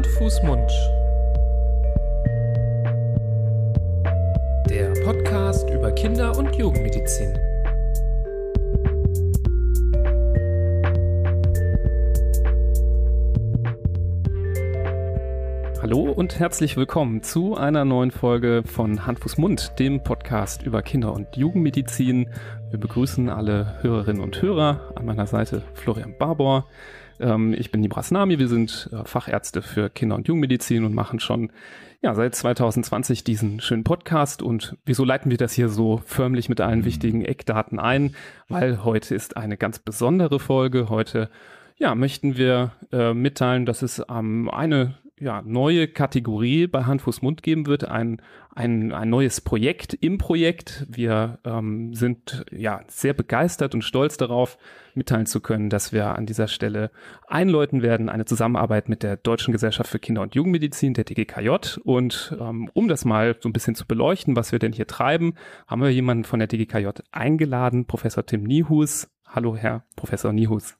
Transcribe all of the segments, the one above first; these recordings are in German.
Hand, Fuß, Mund. Der Podcast über Kinder- und Jugendmedizin. Hallo und herzlich willkommen zu einer neuen Folge von Hand, Fuß, Mund, dem Podcast über Kinder- und Jugendmedizin. Wir begrüßen alle Hörerinnen und Hörer. An meiner Seite Florian Barbour. Ähm, ich bin Nibras Nami. Wir sind äh, Fachärzte für Kinder- und Jugendmedizin und machen schon ja, seit 2020 diesen schönen Podcast. Und wieso leiten wir das hier so förmlich mit allen wichtigen Eckdaten ein? Weil heute ist eine ganz besondere Folge. Heute ja, möchten wir äh, mitteilen, dass es ähm, eine ja, neue Kategorie bei Hand, Fuß, Mund geben wird, ein, ein, ein neues Projekt im Projekt. Wir ähm, sind ja sehr begeistert und stolz darauf, mitteilen zu können, dass wir an dieser Stelle einläuten werden, eine Zusammenarbeit mit der Deutschen Gesellschaft für Kinder- und Jugendmedizin, der DGKJ. Und ähm, um das mal so ein bisschen zu beleuchten, was wir denn hier treiben, haben wir jemanden von der DGKJ eingeladen, Professor Tim Niehus. Hallo, Herr Professor Niehus.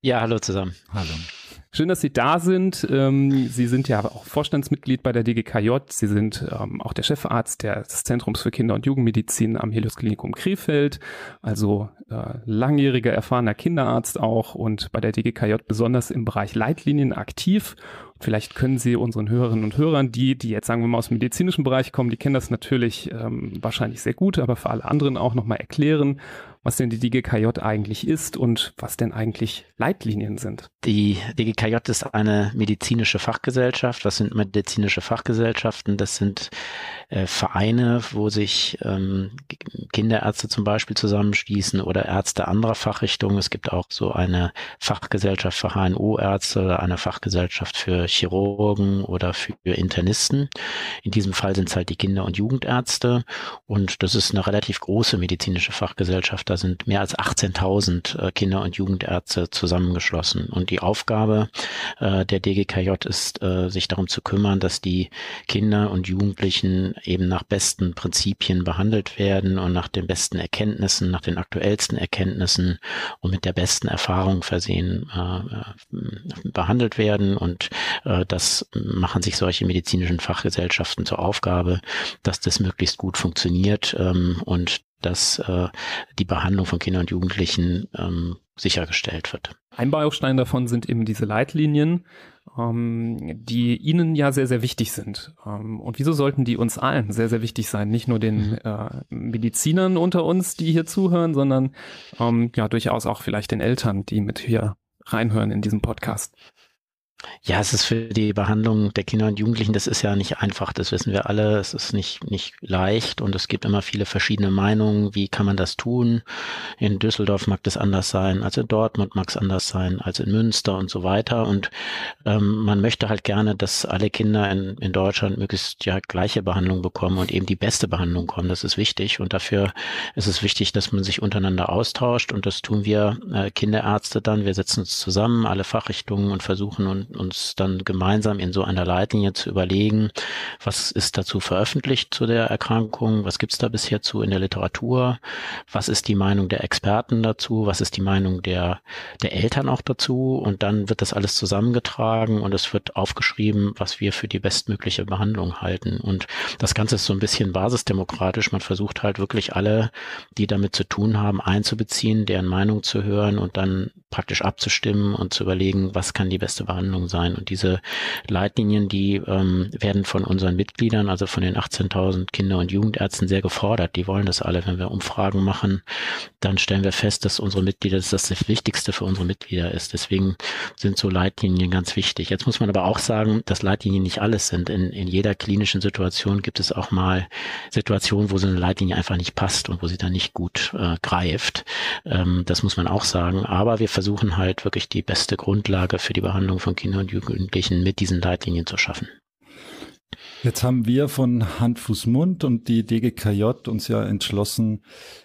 Ja, hallo zusammen. Hallo. Schön, dass Sie da sind. Ähm, Sie sind ja auch Vorstandsmitglied bei der DGKJ. Sie sind ähm, auch der Chefarzt des Zentrums für Kinder- und Jugendmedizin am Helios Klinikum Krefeld. Also äh, langjähriger erfahrener Kinderarzt auch und bei der DGKJ besonders im Bereich Leitlinien aktiv. Vielleicht können Sie unseren Hörerinnen und Hörern, die, die jetzt sagen wir mal aus dem medizinischen Bereich kommen, die kennen das natürlich ähm, wahrscheinlich sehr gut, aber für alle anderen auch nochmal erklären, was denn die DGKJ eigentlich ist und was denn eigentlich Leitlinien sind. Die DGKJ ist eine medizinische Fachgesellschaft. Was sind medizinische Fachgesellschaften? Das sind äh, Vereine, wo sich ähm, Kinderärzte zum Beispiel zusammenschließen oder Ärzte anderer Fachrichtungen. Es gibt auch so eine Fachgesellschaft für HNO-Ärzte oder eine Fachgesellschaft für Chirurgen oder für Internisten. In diesem Fall sind es halt die Kinder- und Jugendärzte und das ist eine relativ große medizinische Fachgesellschaft da sind mehr als 18.000 äh, Kinder- und Jugendärzte zusammengeschlossen. Und die Aufgabe äh, der DGKJ ist, äh, sich darum zu kümmern, dass die Kinder und Jugendlichen eben nach besten Prinzipien behandelt werden und nach den besten Erkenntnissen, nach den aktuellsten Erkenntnissen und mit der besten Erfahrung versehen behandelt werden. Und das machen sich solche medizinischen Fachgesellschaften zur Aufgabe, dass das möglichst gut funktioniert ähm, und dass äh, die Behandlung von Kindern und Jugendlichen ähm, sichergestellt wird. Ein Baustein davon sind eben diese Leitlinien, ähm, die Ihnen ja sehr, sehr wichtig sind. Ähm, und wieso sollten die uns allen sehr, sehr wichtig sein? Nicht nur den mhm. äh, Medizinern unter uns, die hier zuhören, sondern ähm, ja durchaus auch vielleicht den Eltern, die mit hier reinhören in diesem Podcast. Ja, es ist für die Behandlung der Kinder und Jugendlichen, das ist ja nicht einfach, das wissen wir alle, es ist nicht, nicht leicht und es gibt immer viele verschiedene Meinungen, wie kann man das tun. In Düsseldorf mag das anders sein, als in Dortmund mag es anders sein, als in Münster und so weiter. Und ähm, man möchte halt gerne, dass alle Kinder in, in Deutschland möglichst ja gleiche Behandlung bekommen und eben die beste Behandlung kommen, das ist wichtig. Und dafür ist es wichtig, dass man sich untereinander austauscht. Und das tun wir äh, Kinderärzte dann, wir setzen uns zusammen, alle Fachrichtungen und versuchen und uns dann gemeinsam in so einer Leitlinie zu überlegen, was ist dazu veröffentlicht zu der Erkrankung, was gibt's da bisher zu in der Literatur, was ist die Meinung der Experten dazu, was ist die Meinung der, der Eltern auch dazu und dann wird das alles zusammengetragen und es wird aufgeschrieben, was wir für die bestmögliche Behandlung halten. Und das Ganze ist so ein bisschen basisdemokratisch. Man versucht halt wirklich alle, die damit zu tun haben, einzubeziehen, deren Meinung zu hören und dann praktisch abzustimmen und zu überlegen, was kann die beste Behandlung sein. Und diese Leitlinien, die ähm, werden von unseren Mitgliedern, also von den 18.000 Kinder- und Jugendärzten sehr gefordert. Die wollen das alle. Wenn wir Umfragen machen, dann stellen wir fest, dass unsere Mitglieder, dass das das Wichtigste für unsere Mitglieder ist. Deswegen sind so Leitlinien ganz wichtig. Jetzt muss man aber auch sagen, dass Leitlinien nicht alles sind. In, in jeder klinischen Situation gibt es auch mal Situationen, wo so eine Leitlinie einfach nicht passt und wo sie dann nicht gut äh, greift. Ähm, das muss man auch sagen. Aber wir versuchen halt wirklich die beste Grundlage für die Behandlung von Kindern und Jugendlichen mit diesen Leitlinien zu schaffen. Jetzt haben wir von Hand, Fuß, Mund und die DGKJ uns ja entschlossen,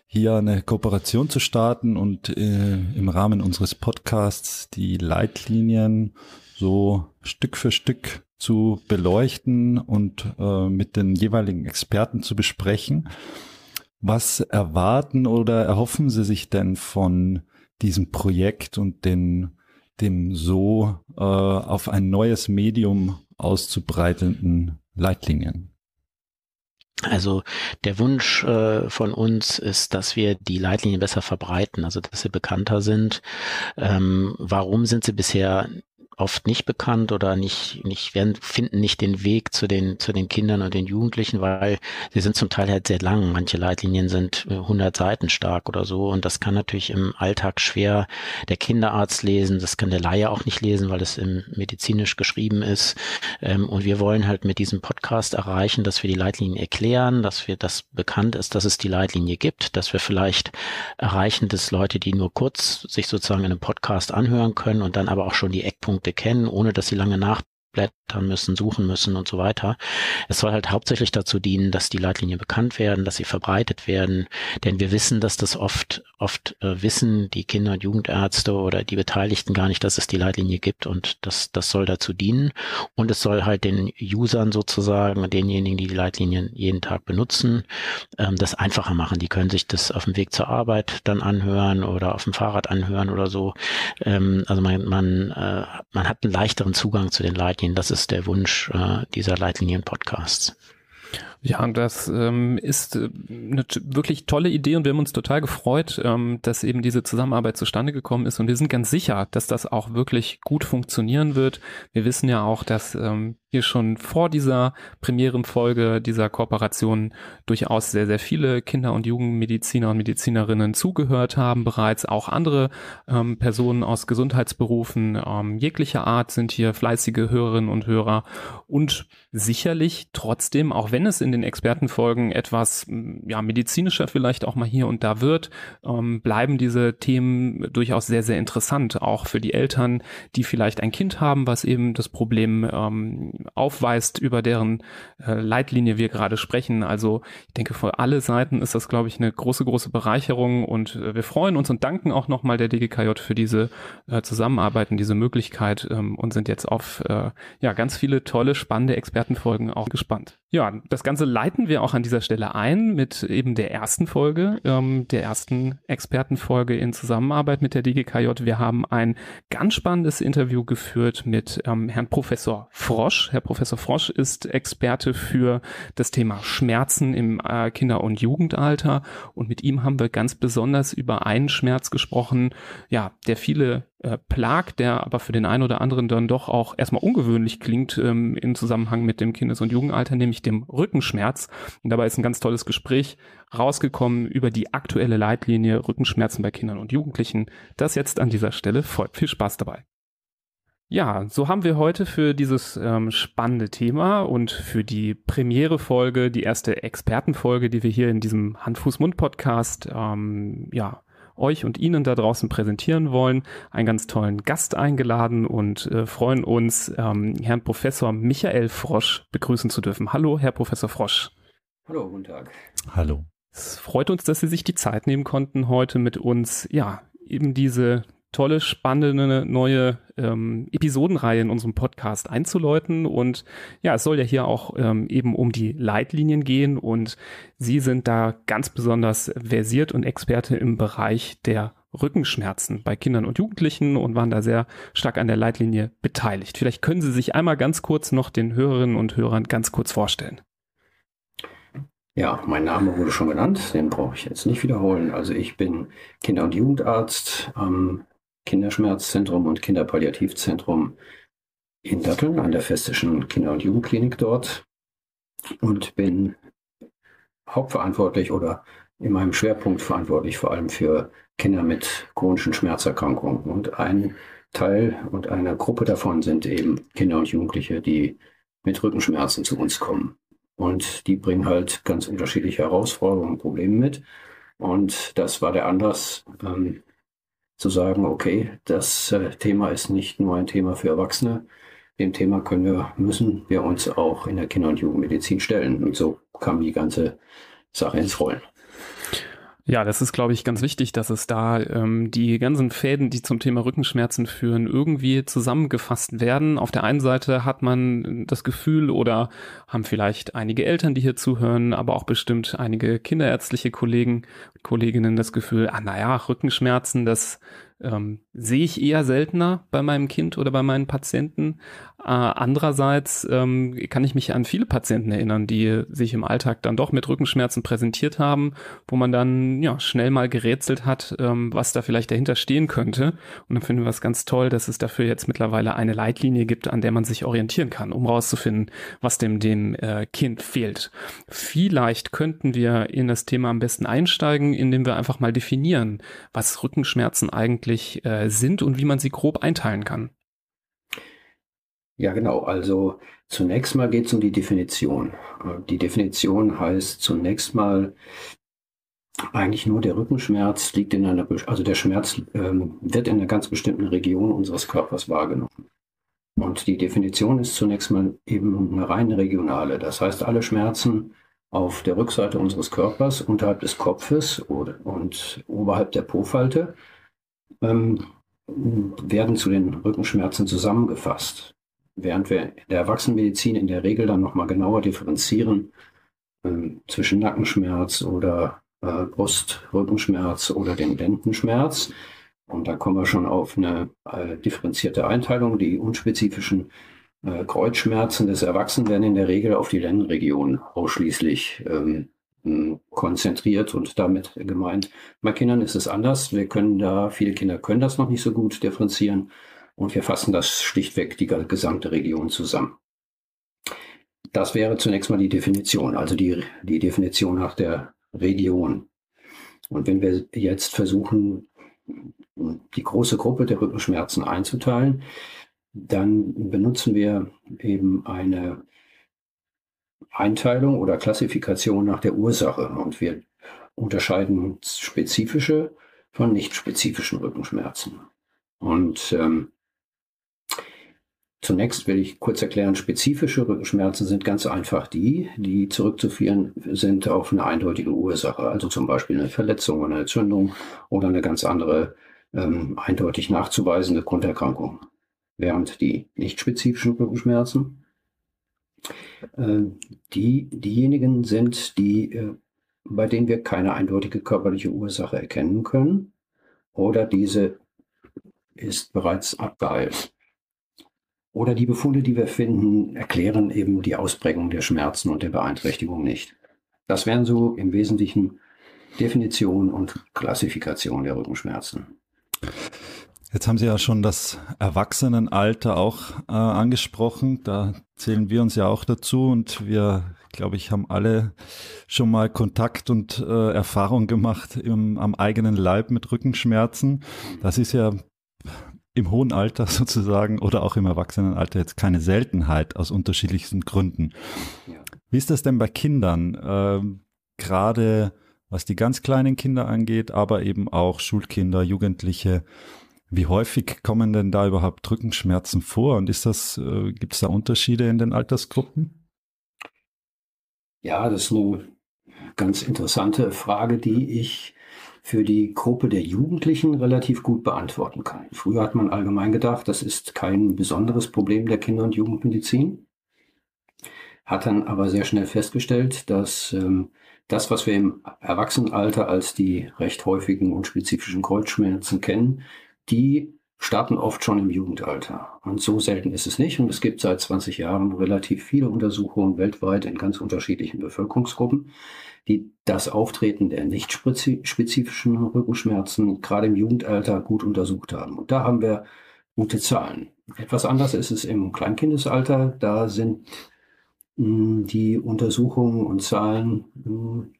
hier eine Kooperation zu starten und äh, im Rahmen unseres Podcasts die Leitlinien so Stück für Stück zu beleuchten und äh, mit den jeweiligen Experten zu besprechen. Was erwarten oder erhoffen Sie sich denn von diesem Projekt und den dem so äh, auf ein neues Medium auszubreitenden Leitlinien? Also der Wunsch äh, von uns ist, dass wir die Leitlinien besser verbreiten, also dass sie bekannter sind. Ähm, warum sind sie bisher oft nicht bekannt oder nicht, nicht werden, finden nicht den Weg zu den, zu den Kindern und den Jugendlichen, weil sie sind zum Teil halt sehr lang. Manche Leitlinien sind 100 Seiten stark oder so und das kann natürlich im Alltag schwer der Kinderarzt lesen. Das kann der Laie auch nicht lesen, weil es im medizinisch geschrieben ist. Ähm, und wir wollen halt mit diesem Podcast erreichen, dass wir die Leitlinien erklären, dass wir das bekannt ist, dass es die Leitlinie gibt, dass wir vielleicht erreichen, dass Leute, die nur kurz sich sozusagen in einem Podcast anhören können und dann aber auch schon die Eckpunkte kennen, ohne dass sie lange nach blättern müssen, suchen müssen und so weiter. Es soll halt hauptsächlich dazu dienen, dass die Leitlinien bekannt werden, dass sie verbreitet werden, denn wir wissen, dass das oft, oft äh, wissen die Kinder- und Jugendärzte oder die Beteiligten gar nicht, dass es die Leitlinie gibt und das, das soll dazu dienen und es soll halt den Usern sozusagen, denjenigen, die die Leitlinien jeden Tag benutzen, ähm, das einfacher machen. Die können sich das auf dem Weg zur Arbeit dann anhören oder auf dem Fahrrad anhören oder so. Ähm, also man, man, äh, man hat einen leichteren Zugang zu den Leitlinien. Das ist der Wunsch äh, dieser Leitlinien-Podcasts. Ja, das ähm, ist äh, eine wirklich tolle Idee und wir haben uns total gefreut, ähm, dass eben diese Zusammenarbeit zustande gekommen ist und wir sind ganz sicher, dass das auch wirklich gut funktionieren wird. Wir wissen ja auch, dass ähm, hier schon vor dieser Premierenfolge dieser Kooperation durchaus sehr, sehr viele Kinder- und Jugendmediziner und Medizinerinnen zugehört haben. Bereits auch andere ähm, Personen aus Gesundheitsberufen ähm, jeglicher Art sind hier fleißige Hörerinnen und Hörer und sicherlich trotzdem, auch wenn es in den Expertenfolgen etwas ja, medizinischer vielleicht auch mal hier und da wird, ähm, bleiben diese Themen durchaus sehr, sehr interessant, auch für die Eltern, die vielleicht ein Kind haben, was eben das Problem ähm, aufweist, über deren äh, Leitlinie wir gerade sprechen. Also ich denke, für alle Seiten ist das, glaube ich, eine große, große Bereicherung und äh, wir freuen uns und danken auch nochmal der DGKJ für diese äh, Zusammenarbeit und diese Möglichkeit ähm, und sind jetzt auf äh, ja ganz viele tolle, spannende Expertenfolgen auch gespannt. Ja, das Ganze leiten wir auch an dieser Stelle ein mit eben der ersten Folge, ähm, der ersten Expertenfolge in Zusammenarbeit mit der DGKJ. Wir haben ein ganz spannendes Interview geführt mit ähm, Herrn Professor Frosch. Herr Professor Frosch ist Experte für das Thema Schmerzen im äh, Kinder- und Jugendalter und mit ihm haben wir ganz besonders über einen Schmerz gesprochen, ja, der viele äh, plagt, der aber für den einen oder anderen dann doch auch erstmal ungewöhnlich klingt ähm, im Zusammenhang mit dem Kindes- und Jugendalter, nämlich dem Rückenschmerz. Und dabei ist ein ganz tolles Gespräch rausgekommen über die aktuelle Leitlinie Rückenschmerzen bei Kindern und Jugendlichen. Das jetzt an dieser Stelle folgt. Viel Spaß dabei. Ja, so haben wir heute für dieses ähm, spannende Thema und für die Premiere-Folge, die erste Expertenfolge, die wir hier in diesem Hand-Fuß-Mund-Podcast, ähm, ja, euch und Ihnen da draußen präsentieren wollen, einen ganz tollen Gast eingeladen und äh, freuen uns, ähm, Herrn Professor Michael Frosch begrüßen zu dürfen. Hallo, Herr Professor Frosch. Hallo, guten Tag. Hallo. Es freut uns, dass Sie sich die Zeit nehmen konnten, heute mit uns, ja, eben diese tolle, spannende neue ähm, Episodenreihe in unserem Podcast einzuläuten. Und ja, es soll ja hier auch ähm, eben um die Leitlinien gehen und Sie sind da ganz besonders versiert und Experte im Bereich der Rückenschmerzen bei Kindern und Jugendlichen und waren da sehr stark an der Leitlinie beteiligt. Vielleicht können Sie sich einmal ganz kurz noch den Hörerinnen und Hörern ganz kurz vorstellen. Ja, mein Name wurde schon genannt, den brauche ich jetzt nicht wiederholen. Also ich bin Kinder- und Jugendarzt am Kinderschmerzzentrum und Kinderpalliativzentrum in Datteln an der Festischen Kinder- und Jugendklinik dort und bin hauptverantwortlich oder in meinem Schwerpunkt verantwortlich vor allem für Kinder mit chronischen Schmerzerkrankungen. Und ein Teil und eine Gruppe davon sind eben Kinder und Jugendliche, die mit Rückenschmerzen zu uns kommen. Und die bringen halt ganz unterschiedliche Herausforderungen und Probleme mit. Und das war der Anlass, ähm, zu sagen, okay, das äh, Thema ist nicht nur ein Thema für Erwachsene, dem Thema können wir, müssen wir uns auch in der Kinder- und Jugendmedizin stellen. Und so kam die ganze Sache ins Rollen. Ja, das ist, glaube ich, ganz wichtig, dass es da ähm, die ganzen Fäden, die zum Thema Rückenschmerzen führen, irgendwie zusammengefasst werden. Auf der einen Seite hat man das Gefühl oder haben vielleicht einige Eltern, die hier zuhören, aber auch bestimmt einige kinderärztliche Kollegen, Kolleginnen das Gefühl, ah naja, Rückenschmerzen, das ähm, sehe ich eher seltener bei meinem Kind oder bei meinen Patienten. Äh, andererseits ähm, kann ich mich an viele Patienten erinnern, die sich im Alltag dann doch mit Rückenschmerzen präsentiert haben, wo man dann ja schnell mal gerätselt hat, ähm, was da vielleicht dahinter stehen könnte. Und dann finden wir es ganz toll, dass es dafür jetzt mittlerweile eine Leitlinie gibt, an der man sich orientieren kann, um rauszufinden, was dem dem äh, Kind fehlt. Vielleicht könnten wir in das Thema am besten einsteigen, indem wir einfach mal definieren, was Rückenschmerzen eigentlich äh, sind und wie man sie grob einteilen kann. Ja, genau. Also zunächst mal geht es um die Definition. Äh, die Definition heißt zunächst mal eigentlich nur der Rückenschmerz liegt in einer, also der Schmerz ähm, wird in einer ganz bestimmten Region unseres Körpers wahrgenommen. Und die Definition ist zunächst mal eben eine rein regionale. Das heißt, alle Schmerzen auf der Rückseite unseres Körpers, unterhalb des Kopfes oder, und oberhalb der Po-Falte, ähm, werden zu den Rückenschmerzen zusammengefasst. Während wir in der Erwachsenenmedizin in der Regel dann nochmal genauer differenzieren ähm, zwischen Nackenschmerz oder äh, Brustrückenschmerz oder den Lendenschmerz. Und da kommen wir schon auf eine äh, differenzierte Einteilung. Die unspezifischen äh, Kreuzschmerzen des Erwachsenen werden in der Regel auf die Lendenregion ausschließlich ähm, konzentriert und damit gemeint. Bei Kindern ist es anders. Wir können da, viele Kinder können das noch nicht so gut differenzieren und wir fassen das schlichtweg die gesamte Region zusammen. Das wäre zunächst mal die Definition, also die, die Definition nach der Region. Und wenn wir jetzt versuchen, die große Gruppe der Rückenschmerzen einzuteilen, dann benutzen wir eben eine Einteilung oder Klassifikation nach der Ursache und wir unterscheiden spezifische von nicht spezifischen Rückenschmerzen. Und ähm, Zunächst will ich kurz erklären, spezifische Rückenschmerzen sind ganz einfach die, die zurückzuführen sind auf eine eindeutige Ursache, also zum Beispiel eine Verletzung, eine Entzündung oder eine ganz andere ähm, eindeutig nachzuweisende Grunderkrankung. Während die nicht spezifischen Rückenschmerzen die diejenigen sind, die, äh, bei denen wir keine eindeutige körperliche Ursache erkennen können oder diese ist bereits abgeheilt. Oder die Befunde, die wir finden, erklären eben die Ausprägung der Schmerzen und der Beeinträchtigung nicht. Das wären so im Wesentlichen Definition und Klassifikation der Rückenschmerzen. Jetzt haben Sie ja schon das Erwachsenenalter auch äh, angesprochen. Da zählen wir uns ja auch dazu und wir, glaube ich, haben alle schon mal Kontakt und äh, Erfahrung gemacht im, am eigenen Leib mit Rückenschmerzen. Das ist ja im hohen Alter sozusagen oder auch im Erwachsenenalter jetzt keine Seltenheit aus unterschiedlichsten Gründen. Ja. Wie ist das denn bei Kindern? Ähm, Gerade was die ganz kleinen Kinder angeht, aber eben auch Schulkinder, Jugendliche. Wie häufig kommen denn da überhaupt Rückenschmerzen vor? Und ist das, äh, gibt es da Unterschiede in den Altersgruppen? Ja, das ist eine ganz interessante Frage, die ich für die Gruppe der Jugendlichen relativ gut beantworten kann. Früher hat man allgemein gedacht, das ist kein besonderes Problem der Kinder- und Jugendmedizin, hat dann aber sehr schnell festgestellt, dass ähm, das, was wir im Erwachsenenalter als die recht häufigen und spezifischen Kreuzschmerzen kennen, die starten oft schon im Jugendalter. Und so selten ist es nicht. Und es gibt seit 20 Jahren relativ viele Untersuchungen weltweit in ganz unterschiedlichen Bevölkerungsgruppen, die das Auftreten der nicht spezifischen Rückenschmerzen gerade im Jugendalter gut untersucht haben. Und da haben wir gute Zahlen. Etwas anders ist es im Kleinkindesalter. Da sind mh, hm, die Untersuchungen und Zahlen mh, hm,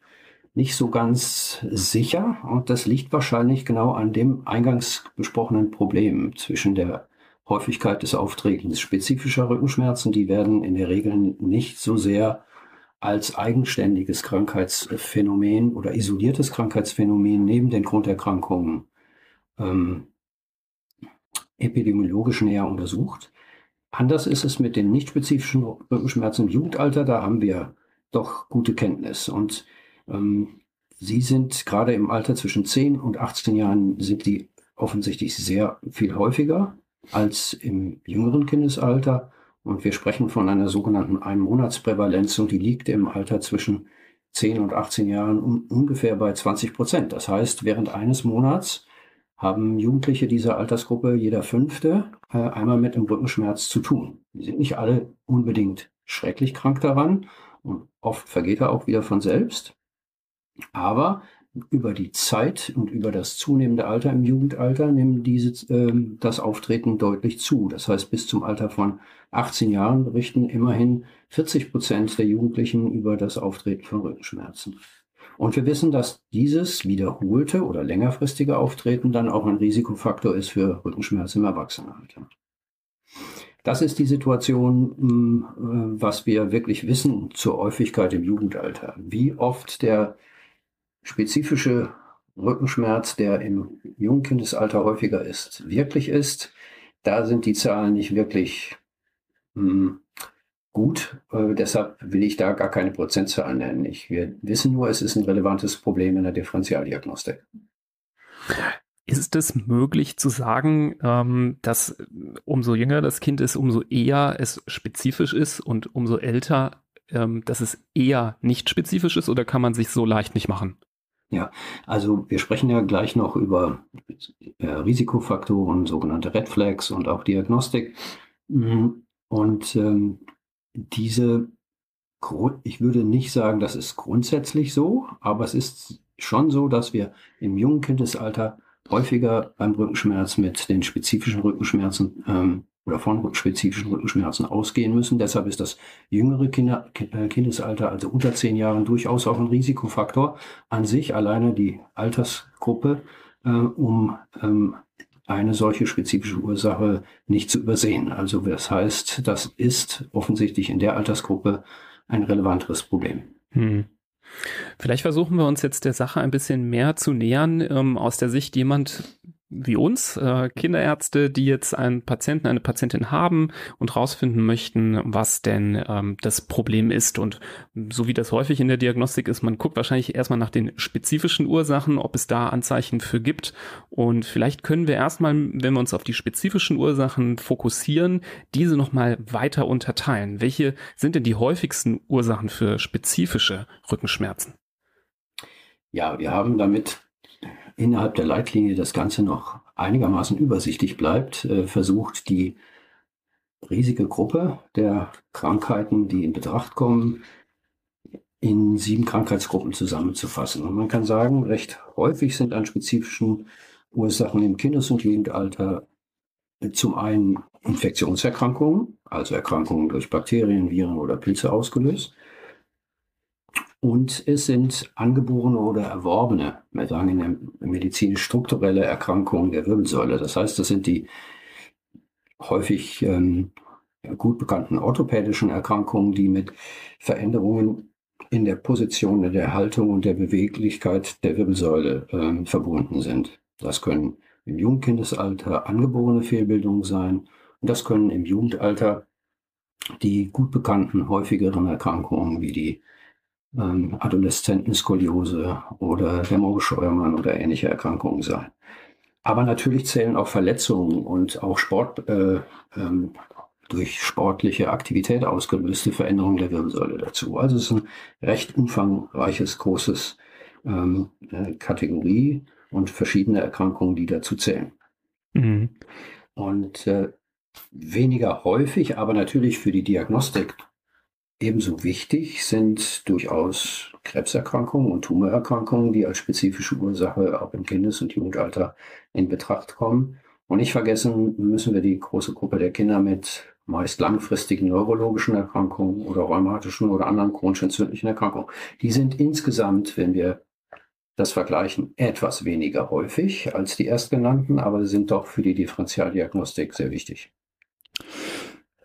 nicht so ganz sicher. Und das liegt wahrscheinlich genau an dem eingangs besprochenen Problem zwischen der Häufigkeit des Auftretens spezifischer Rückenschmerzen. Die werden in der Regel nicht so sehr als eigenständiges Krankheitsphänomen oder isoliertes Krankheitsphänomen neben den Grunderkrankungen ähm, epidemiologisch näher untersucht. Anders ist es mit den nicht spezifischen Rückenschmerzen im Jugendalter. Da haben wir doch gute Kenntnis. Und ähm, sie sind gerade im Alter zwischen 10 und 18 Jahren sind die offensichtlich sehr viel häufiger als im jüngeren Kindesalter. Und wir sprechen von einer sogenannten Einmonatsprävalenz und die liegt im Alter zwischen 10 und 18 Jahren um, ungefähr bei 20 Prozent. Das heißt, während eines Monats haben Jugendliche dieser Altersgruppe, jeder fünfte, äh, einmal mit einem Rückenschmerz zu tun. Die sind nicht alle unbedingt schrecklich krank daran und oft vergeht er auch wieder von selbst. Aber über die Zeit und über das zunehmende Alter im Jugendalter nimmt diese, äh, das Auftreten deutlich zu. Das heißt, bis zum Alter von 18 Jahren berichten immerhin 40 Prozent der Jugendlichen über das Auftreten von Rückenschmerzen. Und wir wissen, dass dieses wiederholte oder längerfristige Auftreten dann auch ein Risikofaktor ist für Rückenschmerzen im Erwachsenenalter. Das ist die Situation, hm, äh, was wir wirklich wissen zur Häufigkeit im Jugendalter. Wie oft der spezifische Rückenschmerz, der im Jungkindesalter häufiger ist, wirklich ist, da sind die Zahlen nicht wirklich hm, gut. Äh, deshalb will ich da gar keine Prozentzahlen nennen. Ich, wir wissen nur, es ist ein relevantes Problem in der Differentialdiagnostik. Ist es möglich zu sagen, ähm, dass umso jünger das Kind ist, umso eher es spezifisch ist und umso älter, ähm, dass es eher nicht spezifisch ist oder kann man sich so leicht nicht machen? Ja, also wir sprechen ja gleich noch über äh, Risikofaktoren, sogenannte Red Flags und auch Diagnostik. Mhm. Und ähm, diese, ich würde nicht sagen, das ist grundsätzlich so, aber es ist schon so, dass wir im jungen Kindesalter häufiger beim Rückenschmerz mit den spezifischen Rückenschmerzen ähm, oder von spezifischen Rückenschmerzen ausgehen müssen. Deshalb ist das jüngere Kinder, äh, Kindesalter, also unter zehn Jahren, durchaus auch ein Risikofaktor an sich, alleine die Altersgruppe, äh, um ähm, eine solche spezifische Ursache nicht zu übersehen. Also das heißt, das ist offensichtlich in der Altersgruppe ein relevanteres Problem. Hm. Vielleicht versuchen wir uns jetzt der Sache ein bisschen mehr zu nähern ähm, aus der Sicht jemand, wie uns, äh, Kinderärzte, die jetzt einen Patienten, eine Patientin haben und rausfinden möchten, was denn ähm, das Problem ist. Und so wie das häufig in der Diagnostik ist, man guckt wahrscheinlich erstmal nach den spezifischen Ursachen, ob es da Anzeichen für gibt. Und vielleicht können wir erstmal, wenn wir uns auf die spezifischen Ursachen fokussieren, diese nochmal weiter unterteilen. Welche sind denn die häufigsten Ursachen für spezifische Rückenschmerzen? Ja, wir haben damit innerhalb der Leitlinie das Ganze noch einigermaßen übersichtlich bleibt, äh, versucht die riesige Gruppe der Krankheiten, die in Betracht kommen, in sieben Krankheitsgruppen zusammenzufassen. Und man kann sagen, recht häufig sind an spezifischen Ursachen im Kindes- und Jugendalter zum einen Infektionserkrankungen, also Erkrankungen durch Bakterien, Viren oder Pilze ausgelöst. Und es sind angeborene oder erworbene, wir sagen in der Medizin strukturelle Erkrankungen der Wirbelsäule. Das heißt, das sind die häufig ähm, gut bekannten orthopädischen Erkrankungen, die mit Veränderungen in der Position, in der Haltung und der Beweglichkeit der Wirbelsäule ähm, verbunden sind. Das können im Jungkindesalter angeborene Fehlbildungen sein und das können im Jugendalter die gut bekannten häufigeren Erkrankungen wie die ähm, Adoleszentenskoliose oder der Morgenscheuermann oder ähnliche Erkrankungen sein. Aber natürlich zählen auch Verletzungen und auch Sport, äh, ähm, durch sportliche Aktivität ausgelöste Veränderungen der Wirbelsäule dazu. Also es ist ein recht umfangreiches, großes ähm, äh, Kategorie und verschiedene Erkrankungen, die dazu zählen. Mhm. Und äh, weniger häufig, aber natürlich für die Diagnostik Ebenso wichtig sind durchaus Krebserkrankungen und Tumorerkrankungen, die als spezifische Ursache auch im Kindes- und Jugendalter in Betracht kommen. Und nicht vergessen müssen wir die große Gruppe der Kinder mit meist langfristigen neurologischen Erkrankungen oder rheumatischen oder anderen chronisch entzündlichen Erkrankungen. Die sind insgesamt, wenn wir das vergleichen, etwas weniger häufig als die erstgenannten, aber sind doch für die Differentialdiagnostik sehr wichtig.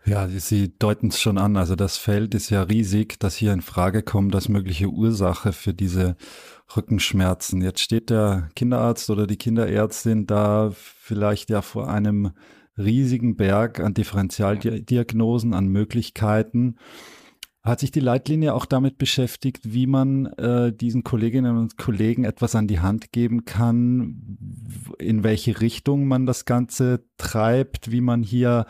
Ja, Sie deuten es schon an. Also das Feld ist ja riesig, dass hier in Frage kommt als mögliche Ursache für diese Rückenschmerzen. Jetzt steht der Kinderarzt oder die Kinderärztin da vielleicht ja vor einem riesigen Berg an Differentialdiagnosen, an Möglichkeiten. Hat sich die Leitlinie auch damit beschäftigt, wie man äh, diesen Kolleginnen und Kollegen etwas an die Hand geben kann, in welche Richtung man das Ganze treibt, wie man hier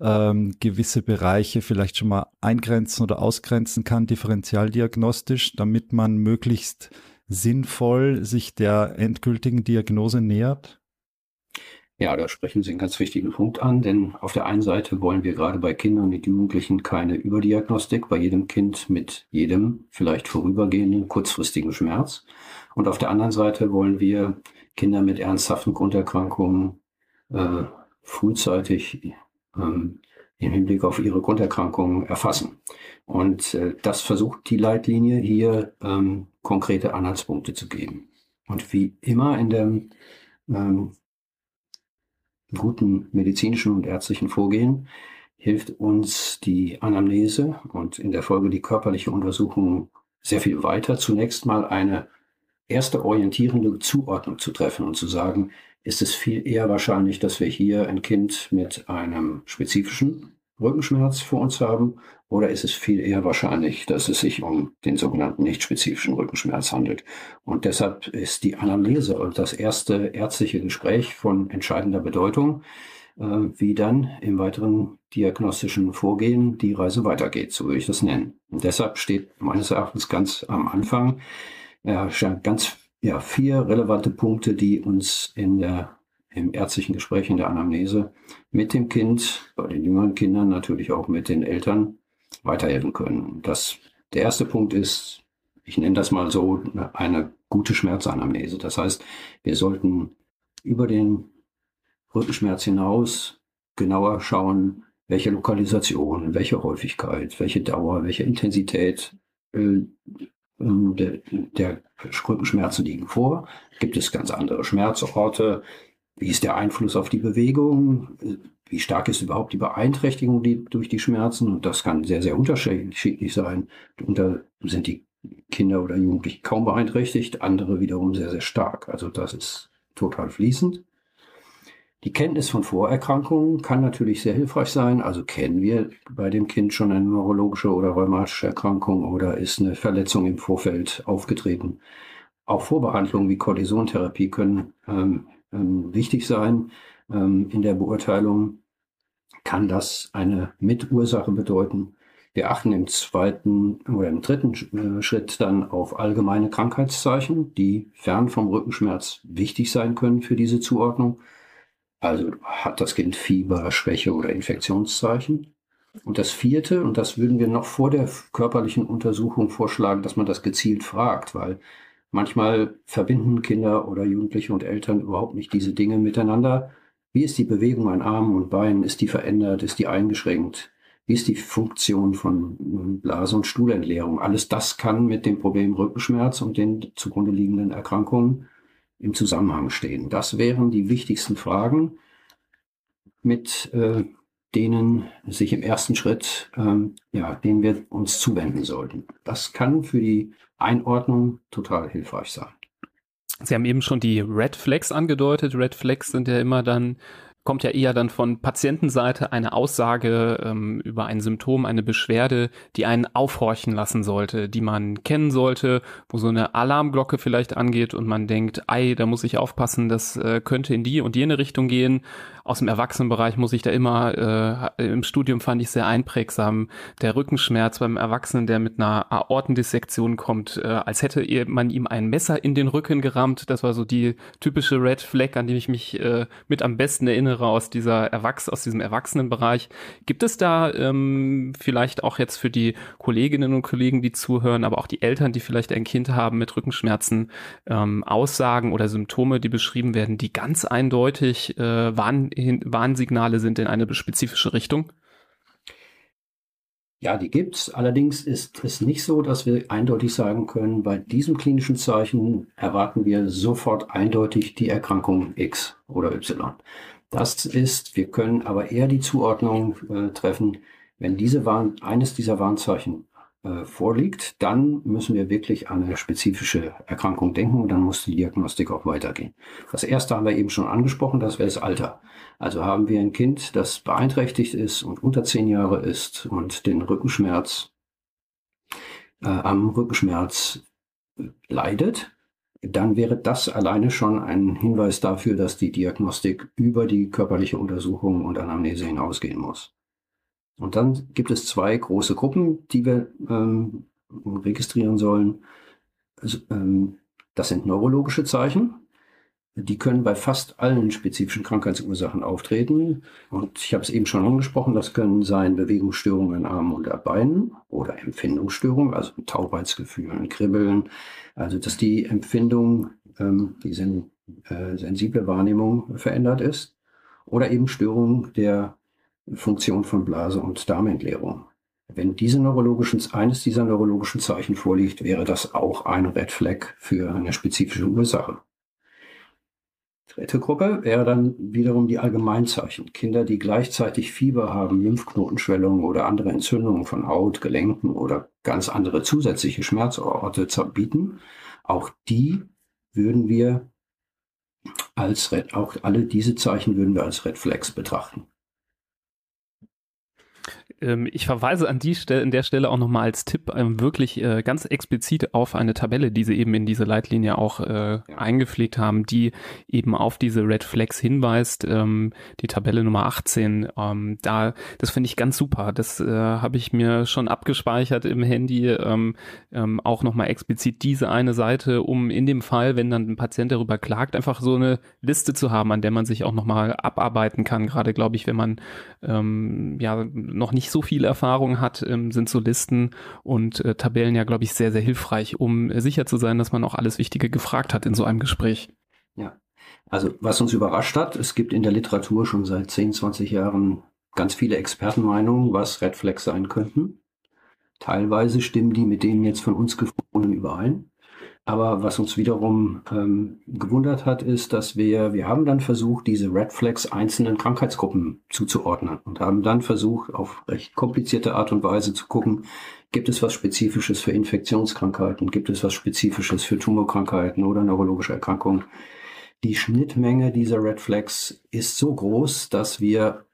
ähm, gewisse Bereiche vielleicht schon mal eingrenzen oder ausgrenzen kann, differentialdiagnostisch, damit man möglichst sinnvoll sich der endgültigen Diagnose nähert? Ja, da sprechen Sie einen ganz wichtigen Punkt an, denn auf der einen Seite wollen wir gerade bei Kindern und Jugendlichen keine Überdiagnostik bei jedem Kind mit jedem vielleicht vorübergehenden kurzfristigen Schmerz. Und auf der anderen Seite wollen wir Kinder mit ernsthaften Grunderkrankungen äh, frühzeitig ähm, im Hinblick auf ihre Grunderkrankungen erfassen. Und äh, das versucht die Leitlinie hier ähm, konkrete Anhaltspunkte zu geben. Und wie immer in dem ähm, guten medizinischen und ärztlichen Vorgehen hilft uns die Anamnese und in der Folge die körperliche Untersuchung sehr viel weiter. Zunächst mal eine erste orientierende Zuordnung zu treffen und zu sagen, ist es viel eher wahrscheinlich, dass wir hier ein Kind mit einem spezifischen Rückenschmerz vor uns haben oder ist es viel eher wahrscheinlich, dass es sich um den sogenannten nicht spezifischen Rückenschmerz handelt? Und deshalb ist die Anamnese und das erste ärztliche Gespräch von entscheidender Bedeutung, äh, wie dann im weiteren diagnostischen Vorgehen die Reise weitergeht, so würde ich das nennen. Und deshalb steht meines Erachtens ganz am Anfang ja, ganz ja, vier relevante Punkte, die uns in der im ärztlichen Gespräch, in der Anamnese mit dem Kind, bei den jüngeren Kindern natürlich auch mit den Eltern weiterhelfen können. Das, der erste Punkt ist, ich nenne das mal so, eine gute Schmerzanamnese. Das heißt, wir sollten über den Rückenschmerz hinaus genauer schauen, welche Lokalisation, welche Häufigkeit, welche Dauer, welche Intensität äh, der, der Rückenschmerzen liegen vor. Gibt es ganz andere Schmerzorte? Wie ist der Einfluss auf die Bewegung? Wie stark ist überhaupt die Beeinträchtigung die, durch die Schmerzen? Und das kann sehr, sehr unterschiedlich sein. Und da sind die Kinder oder Jugendlichen kaum beeinträchtigt, andere wiederum sehr, sehr stark. Also das ist total fließend. Die Kenntnis von Vorerkrankungen kann natürlich sehr hilfreich sein. Also kennen wir bei dem Kind schon eine neurologische oder rheumatische Erkrankung oder ist eine Verletzung im Vorfeld aufgetreten. Auch Vorbehandlungen wie Kortisontherapie können ähm, ähm, wichtig sein. Ähm, in der Beurteilung kann das eine Mitursache bedeuten. Wir achten im zweiten oder im dritten äh, Schritt dann auf allgemeine Krankheitszeichen, die fern vom Rückenschmerz wichtig sein können für diese Zuordnung. Also hat das Kind Fieber, Schwäche oder Infektionszeichen. Und das vierte, und das würden wir noch vor der körperlichen Untersuchung vorschlagen, dass man das gezielt fragt, weil Manchmal verbinden Kinder oder Jugendliche und Eltern überhaupt nicht diese Dinge miteinander. Wie ist die Bewegung an Armen und Beinen? Ist die verändert? Ist die eingeschränkt? Wie ist die Funktion von Blase- und Stuhlentleerung? Alles das kann mit dem Problem Rückenschmerz und den zugrunde liegenden Erkrankungen im Zusammenhang stehen. Das wären die wichtigsten Fragen, mit äh, denen sich im ersten Schritt, ähm, ja, denen wir uns zuwenden sollten. Das kann für die Einordnung total hilfreich sein. Sie haben eben schon die Red Flags angedeutet. Red Flags sind ja immer dann kommt ja eher dann von Patientenseite eine Aussage ähm, über ein Symptom, eine Beschwerde, die einen aufhorchen lassen sollte, die man kennen sollte, wo so eine Alarmglocke vielleicht angeht und man denkt, ei, da muss ich aufpassen, das äh, könnte in die und jene Richtung gehen. Aus dem Erwachsenenbereich muss ich da immer, äh, im Studium fand ich sehr einprägsam, der Rückenschmerz beim Erwachsenen, der mit einer Aortendissektion kommt, äh, als hätte man ihm ein Messer in den Rücken gerammt. Das war so die typische Red Flag, an die ich mich äh, mit am besten erinnere aus dieser Erwachs aus diesem Erwachsenenbereich. Gibt es da ähm, vielleicht auch jetzt für die Kolleginnen und Kollegen, die zuhören, aber auch die Eltern, die vielleicht ein Kind haben mit Rückenschmerzen, ähm, Aussagen oder Symptome, die beschrieben werden, die ganz eindeutig äh, Warn Warnsignale sind in eine spezifische Richtung? Ja, die gibt's. Allerdings ist es nicht so, dass wir eindeutig sagen können, bei diesem klinischen Zeichen erwarten wir sofort eindeutig die Erkrankung X oder Y. Das ist, wir können aber eher die Zuordnung äh, treffen, wenn diese Warn, eines dieser Warnzeichen vorliegt, dann müssen wir wirklich an eine spezifische Erkrankung denken und dann muss die Diagnostik auch weitergehen. Das erste haben wir eben schon angesprochen, das wäre das Alter. Also haben wir ein Kind, das beeinträchtigt ist und unter zehn Jahre ist und den Rückenschmerz äh, am Rückenschmerz äh, leidet, dann wäre das alleine schon ein Hinweis dafür, dass die Diagnostik über die körperliche Untersuchung und Anamnese hinausgehen muss. Und dann gibt es zwei große Gruppen, die wir ähm, registrieren sollen. Also, ähm, das sind neurologische Zeichen. die können bei fast allen spezifischen Krankheitsursachen auftreten. Und ich habe es eben schon angesprochen, das können sein Bewegungsstörungen in Armen und Beinen oder Empfindungsstörungen, also ein Taubheitsgefühl, ein Kribbeln. Also dass die Empfindung, ähm, die sen äh, sensible Wahrnehmung verändert ist. Oder eben Störungen der Funktion von Blase und Darmentleerung. Wenn diese neurologischen, eines dieser neurologischen Zeichen vorliegt, wäre das auch ein Red Flag für eine spezifische Ursache. Dritte Gruppe wäre dann wiederum die Allgemeinzeichen. Kinder, die gleichzeitig Fieber haben, Lymphknotenschwellungen oder andere Entzündungen von Haut, Gelenken oder ganz andere zusätzliche Schmerzorte bieten. Auch die würden wir als Red, auch alle diese Zeichen würden wir als Red Flags betrachten. Ähm, ich verweise an die Stelle, an der Stelle auch nochmal als Tipp ähm, wirklich äh, ganz explizit auf eine Tabelle, die sie eben in diese Leitlinie auch äh, eingepflegt haben, die eben auf diese Red Flags hinweist. Ähm, die Tabelle Nummer 18. Ähm, da, das finde ich ganz super. Das äh, habe ich mir schon abgespeichert im Handy. Ähm, ähm, auch nochmal explizit diese eine Seite, um in dem Fall, wenn dann ein Patient darüber klagt, einfach so eine Liste zu haben, an der man sich auch nochmal abarbeiten kann. Gerade glaube ich, wenn man ähm, ja noch nicht so viel Erfahrung hat, ähm, sind so Listen und äh, Tabellen ja, glaube ich, sehr, sehr hilfreich, um äh, sicher zu sein, dass man auch alles Wichtige gefragt hat in so einem Gespräch. Ja, also was uns überrascht hat, es gibt in der Literatur schon seit 10, 20 Jahren ganz viele Expertenmeinungen, was Red Flags sein könnten. Teilweise stimmen die mit denen jetzt von uns gefundenen überein. Aber was uns wiederum ähm, gewundert hat, ist, dass wir, wir haben dann versucht, diese Red Flags einzelnen Krankheitsgruppen zuzuordnen und haben dann versucht, auf recht komplizierte Art und Weise zu gucken, gibt es was Spezifisches für Infektionskrankheiten, gibt es was Spezifisches für Tumorkrankheiten oder neurologische Erkrankungen. Die Schnittmenge dieser Red Flags ist so groß, dass wir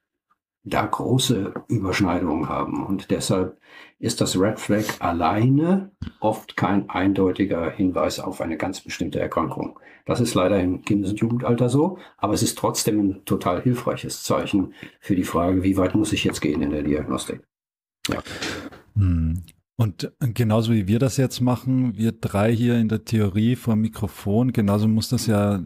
da große Überschneidungen haben. Und deshalb ist das Red Flag alleine oft kein eindeutiger Hinweis auf eine ganz bestimmte Erkrankung. Das ist leider im Kindes- und Jugendalter so, aber es ist trotzdem ein total hilfreiches Zeichen für die Frage, wie weit muss ich jetzt gehen in der Diagnostik. Ja. Hm. Und genauso wie wir das jetzt machen, wir drei hier in der Theorie vor dem Mikrofon, genauso muss das ja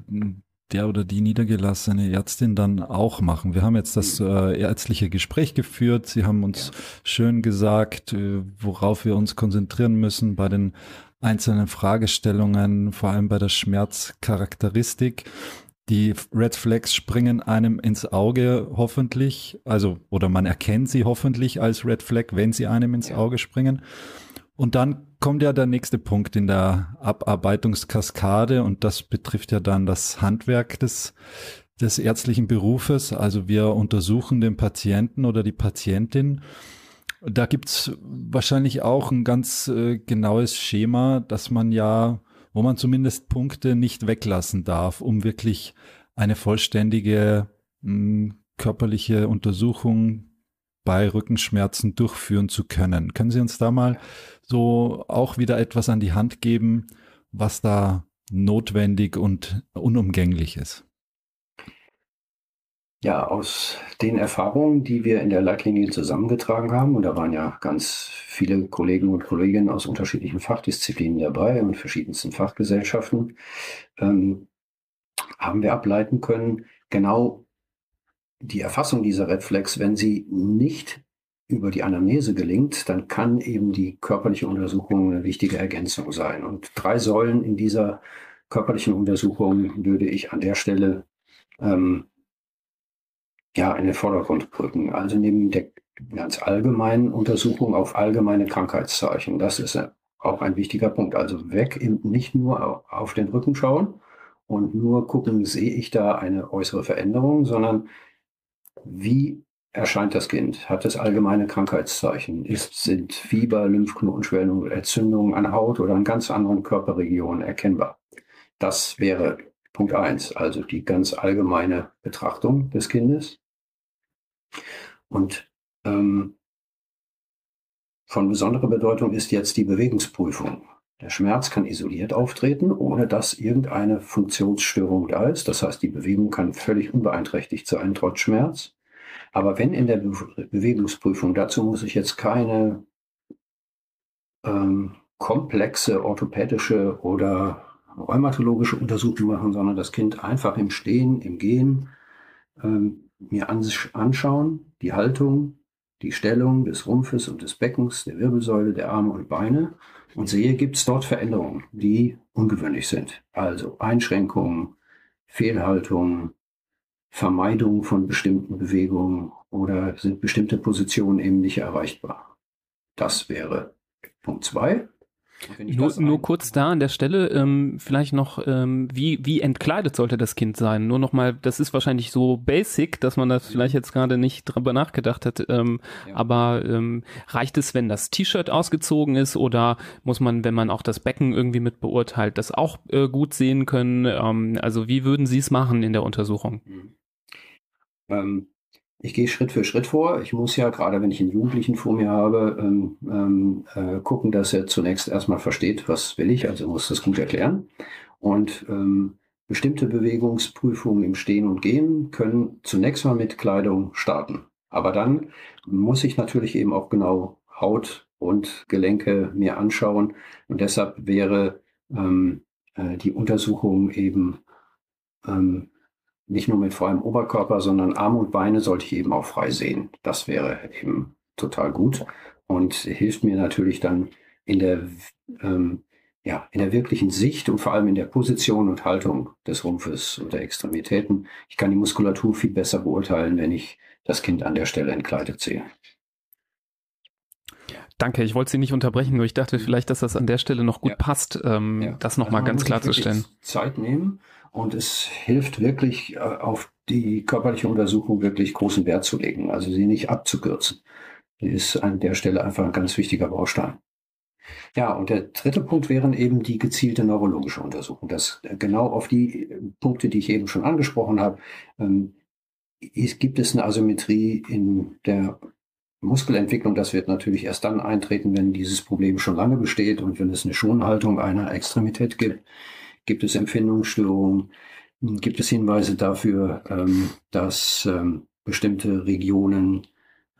der oder die niedergelassene Ärztin dann auch machen. Wir haben jetzt das äh, ärztliche Gespräch geführt. Sie haben uns ja. schön gesagt, äh, worauf wir uns konzentrieren müssen bei den einzelnen Fragestellungen, vor allem bei der Schmerzcharakteristik. Die Red Flags springen einem ins Auge hoffentlich, also oder man erkennt sie hoffentlich als Red Flag, wenn sie einem ins ja. Auge springen. Und dann kommt ja der nächste Punkt in der Abarbeitungskaskade und das betrifft ja dann das Handwerk des, des ärztlichen Berufes. Also wir untersuchen den Patienten oder die Patientin. Da gibt's wahrscheinlich auch ein ganz äh, genaues Schema, dass man ja, wo man zumindest Punkte nicht weglassen darf, um wirklich eine vollständige mh, hm, körperliche Untersuchung bei Rückenschmerzen durchführen zu können. Können Sie uns da mal so auch wieder etwas an die Hand geben, was da notwendig und unumgänglich ist? Ja, aus den Erfahrungen, die wir in der Leitlinie zusammengetragen haben, und da waren ja ganz viele Kollegen und Kolleginnen aus unterschiedlichen Fachdisziplinen dabei und verschiedensten Fachgesellschaften, ähm, haben wir ableiten können, genau die Erfassung dieser Red Flags, wenn sie nicht über die Anamnese gelingt, dann kann eben die körperliche Untersuchung eine wichtige Ergänzung sein. Und drei Säulen in dieser körperlichen Untersuchung würde ich an der Stelle ähm, ja in den Vordergrund rücken. Also neben der ganz allgemeinen Untersuchung auf allgemeine Krankheitszeichen. Das ist auch ein wichtiger Punkt. Also weg, nicht nur auf den Rücken schauen und nur gucken, sehe ich da eine äußere Veränderung, sondern wie erscheint das Kind? Hat es allgemeine Krankheitszeichen? Ist, sind Fieber, Lymphknotenschwellungen, Entzündungen an Haut oder an ganz anderen Körperregionen erkennbar? Das wäre Punkt 1, also die ganz allgemeine Betrachtung des Kindes. Und ähm, von besonderer Bedeutung ist jetzt die Bewegungsprüfung. Der Schmerz kann isoliert auftreten, ohne dass irgendeine Funktionsstörung da ist. Das heißt, die Bewegung kann völlig unbeeinträchtigt sein, trotz Schmerz. Aber wenn in der Be Bewegungsprüfung, dazu muss ich jetzt keine ähm, komplexe orthopädische oder rheumatologische Untersuchung machen, sondern das Kind einfach im Stehen, im Gehen ähm, mir anschauen, die Haltung, die Stellung des Rumpfes und des Beckens, der Wirbelsäule, der Arme und Beine und sehe, gibt es dort Veränderungen, die ungewöhnlich sind. Also Einschränkungen, Fehlhaltungen, Vermeidung von bestimmten Bewegungen oder sind bestimmte Positionen eben nicht erreichbar. Das wäre Punkt zwei. Nur, nur kurz da an der Stelle, ähm, vielleicht noch, ähm, wie, wie entkleidet sollte das Kind sein? Nur nochmal, das ist wahrscheinlich so basic, dass man das vielleicht jetzt gerade nicht drüber nachgedacht hat, ähm, ja. aber ähm, reicht es, wenn das T-Shirt ausgezogen ist oder muss man, wenn man auch das Becken irgendwie mit beurteilt, das auch äh, gut sehen können? Ähm, also wie würden Sie es machen in der Untersuchung? Ähm, ich gehe Schritt für Schritt vor. Ich muss ja, gerade wenn ich einen Jugendlichen vor mir habe, ähm, ähm, äh, gucken, dass er zunächst erstmal versteht, was will ich, also muss das gut erklären. Und ähm, bestimmte Bewegungsprüfungen im Stehen und Gehen können zunächst mal mit Kleidung starten. Aber dann muss ich natürlich eben auch genau Haut und Gelenke mir anschauen. Und deshalb wäre ähm, äh, die Untersuchung eben ähm, nicht nur mit freiem Oberkörper, sondern Arme und Beine sollte ich eben auch frei sehen. Das wäre eben total gut und hilft mir natürlich dann in der, ähm, ja, in der wirklichen Sicht und vor allem in der Position und Haltung des Rumpfes und der Extremitäten. Ich kann die Muskulatur viel besser beurteilen, wenn ich das Kind an der Stelle entkleidet sehe. Danke, ich wollte Sie nicht unterbrechen, nur ich dachte vielleicht, dass das an der Stelle noch gut ja. passt, ähm, ja. das nochmal also ganz klarzustellen. Zeit nehmen und es hilft wirklich, äh, auf die körperliche Untersuchung wirklich großen Wert zu legen, also sie nicht abzukürzen. Die ist an der Stelle einfach ein ganz wichtiger Baustein. Ja, und der dritte Punkt wären eben die gezielte neurologische Untersuchung. Das äh, genau auf die Punkte, die ich eben schon angesprochen habe, ähm, gibt es eine Asymmetrie in der Muskelentwicklung, das wird natürlich erst dann eintreten, wenn dieses Problem schon lange besteht und wenn es eine Schonhaltung einer Extremität gibt. Gibt es Empfindungsstörungen? Gibt es Hinweise dafür, ähm, dass ähm, bestimmte Regionen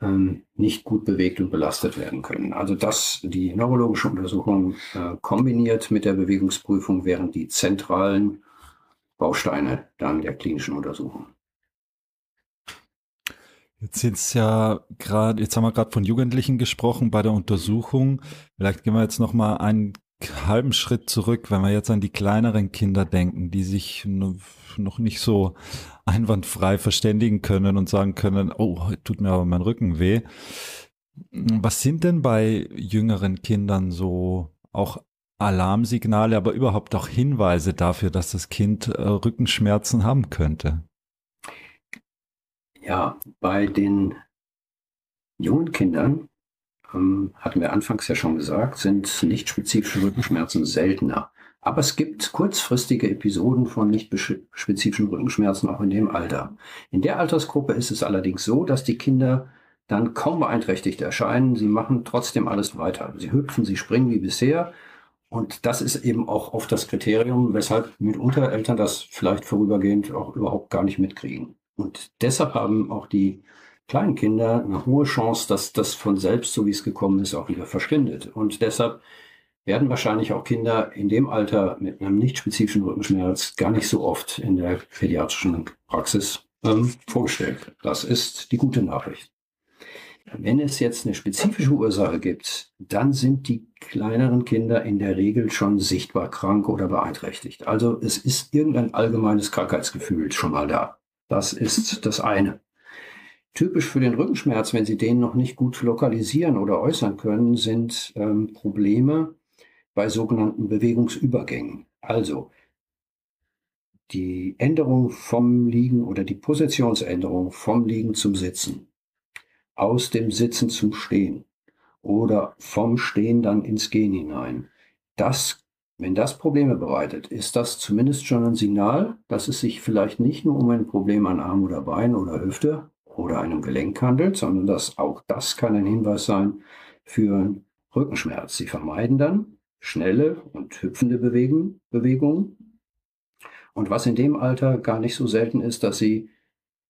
ähm, nicht gut bewegt und belastet werden können? Also das, die neurologische Untersuchung äh, kombiniert mit der Bewegungsprüfung wären die zentralen Bausteine dann der klinischen Untersuchung. Jetzt sind es ja gerade, jetzt haben wir gerade von Jugendlichen gesprochen bei der Untersuchung. Vielleicht gehen wir jetzt noch mal einen halben Schritt zurück, wenn wir jetzt an die kleineren Kinder denken, die sich noch nicht so einwandfrei verständigen können und sagen können, oh, tut mir aber mein Rücken weh. Was sind denn bei jüngeren Kindern so auch Alarmsignale, aber überhaupt auch Hinweise dafür, dass das Kind äh, Rückenschmerzen haben könnte? Ja, bei den jungen Kindern, ähm, hatten wir anfangs ja schon gesagt, sind nicht spezifische Rückenschmerzen seltener. Aber es gibt kurzfristige Episoden von nicht spezifischen Rückenschmerzen auch in dem Alter. In der Altersgruppe ist es allerdings so, dass die Kinder dann kaum beeinträchtigt erscheinen. Sie machen trotzdem alles weiter. Sie hüpfen, sie springen wie bisher. Und das ist eben auch oft das Kriterium, weshalb mitunter Eltern das vielleicht vorübergehend auch überhaupt gar nicht mitkriegen. Und deshalb haben auch die kleinen Kinder eine hohe Chance, dass das von selbst, so wie es gekommen ist, auch wieder verschwindet. Und deshalb werden wahrscheinlich auch Kinder in dem Alter mit einem nicht spezifischen Rückenschmerz gar nicht so oft in der pädiatrischen Praxis ähm, vorgestellt. Das ist die gute Nachricht. Wenn es jetzt eine spezifische Ursache gibt, dann sind die kleineren Kinder in der Regel schon sichtbar krank oder beeinträchtigt. Also es ist irgendein allgemeines Krankheitsgefühl schon mal da. Das ist das eine. Typisch für den Rückenschmerz, wenn Sie den noch nicht gut lokalisieren oder äußern können, sind ähm, Probleme bei sogenannten Bewegungsübergängen. Also die Änderung vom Liegen oder die Positionsänderung vom Liegen zum Sitzen, aus dem Sitzen zum Stehen oder vom Stehen dann ins Gehen hinein. Das wenn das Probleme bereitet, ist das zumindest schon ein Signal, dass es sich vielleicht nicht nur um ein Problem an Arm oder Bein oder Hüfte oder einem Gelenk handelt, sondern dass auch das kann ein Hinweis sein für Rückenschmerz. Sie vermeiden dann schnelle und hüpfende Bewegen, Bewegungen. Und was in dem Alter gar nicht so selten ist, dass sie,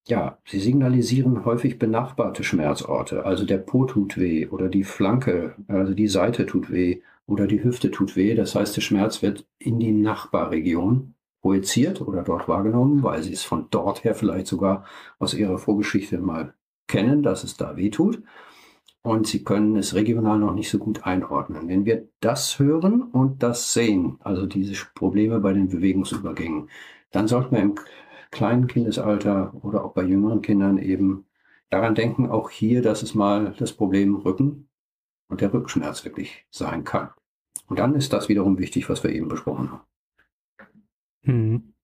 ja, sie signalisieren häufig benachbarte Schmerzorte. Also der Po tut weh oder die Flanke, also die Seite tut weh oder die Hüfte tut weh. Das heißt, der Schmerz wird in die Nachbarregion projiziert oder dort wahrgenommen, weil sie es von dort her vielleicht sogar aus ihrer Vorgeschichte mal kennen, dass es da weh tut. Und sie können es regional noch nicht so gut einordnen. Wenn wir das hören und das sehen, also diese Probleme bei den Bewegungsübergängen, dann sollten wir im kleinen Kindesalter oder auch bei jüngeren Kindern eben daran denken, auch hier, dass es mal das Problem Rücken und der Rückenschmerz wirklich sein kann. Und dann ist das wiederum wichtig, was wir eben besprochen haben. Mhm.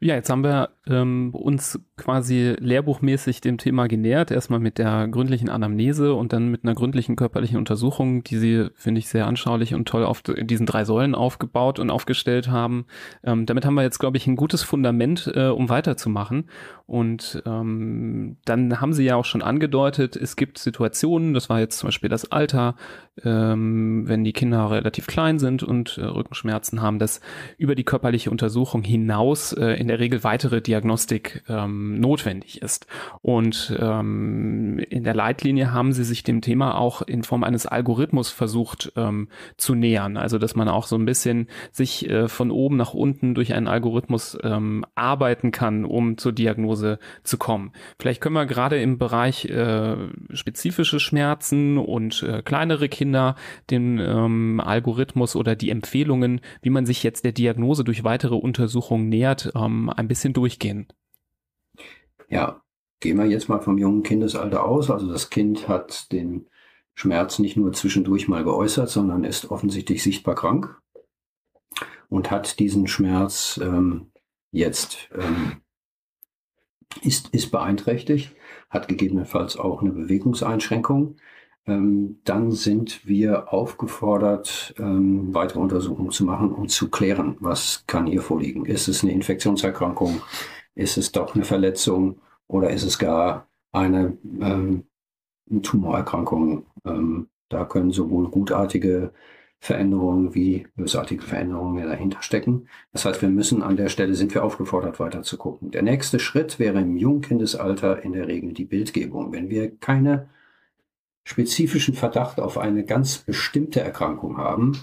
Ja, jetzt haben wir ähm, uns quasi lehrbuchmäßig dem Thema genähert. Erstmal mit der gründlichen Anamnese und dann mit einer gründlichen körperlichen Untersuchung, die Sie, finde ich, sehr anschaulich und toll auf diesen drei Säulen aufgebaut und aufgestellt haben. Ähm, damit haben wir jetzt, glaube ich, ein gutes Fundament, äh, um weiterzumachen. Und ähm, dann haben Sie ja auch schon angedeutet, es gibt Situationen, das war jetzt zum Beispiel das Alter, ähm, wenn die Kinder relativ klein sind und äh, Rückenschmerzen haben, dass über die körperliche Untersuchung hinaus äh, in der Regel weitere Diagnostik ähm, notwendig ist. Und ähm, in der Leitlinie haben Sie sich dem Thema auch in Form eines Algorithmus versucht ähm, zu nähern. Also dass man auch so ein bisschen sich äh, von oben nach unten durch einen Algorithmus ähm, arbeiten kann, um zur Diagnose Diagnose zu kommen. Vielleicht können wir gerade im Bereich äh, spezifische Schmerzen und äh, kleinere Kinder den ähm, Algorithmus oder die Empfehlungen, wie man sich jetzt der Diagnose durch weitere Untersuchungen nähert, ähm, ein bisschen durchgehen. Ja, gehen wir jetzt mal vom jungen Kindesalter aus. Also das Kind hat den Schmerz nicht nur zwischendurch mal geäußert, sondern ist offensichtlich sichtbar krank und hat diesen Schmerz ähm, jetzt ähm, ist, ist beeinträchtigt, hat gegebenenfalls auch eine Bewegungseinschränkung. Ähm, dann sind wir aufgefordert, ähm, weitere Untersuchungen zu machen, um zu klären, was kann hier vorliegen. Ist es eine Infektionserkrankung? Ist es doch eine Verletzung? Oder ist es gar eine, ähm, Tumorerkrankung? Ähm, da können sowohl gutartige Veränderungen wie bösartige Veränderungen dahinter stecken. Das heißt, wir müssen an der Stelle sind wir aufgefordert, weiter zu gucken. Der nächste Schritt wäre im Jungkindesalter in der Regel die Bildgebung. Wenn wir keine spezifischen Verdacht auf eine ganz bestimmte Erkrankung haben,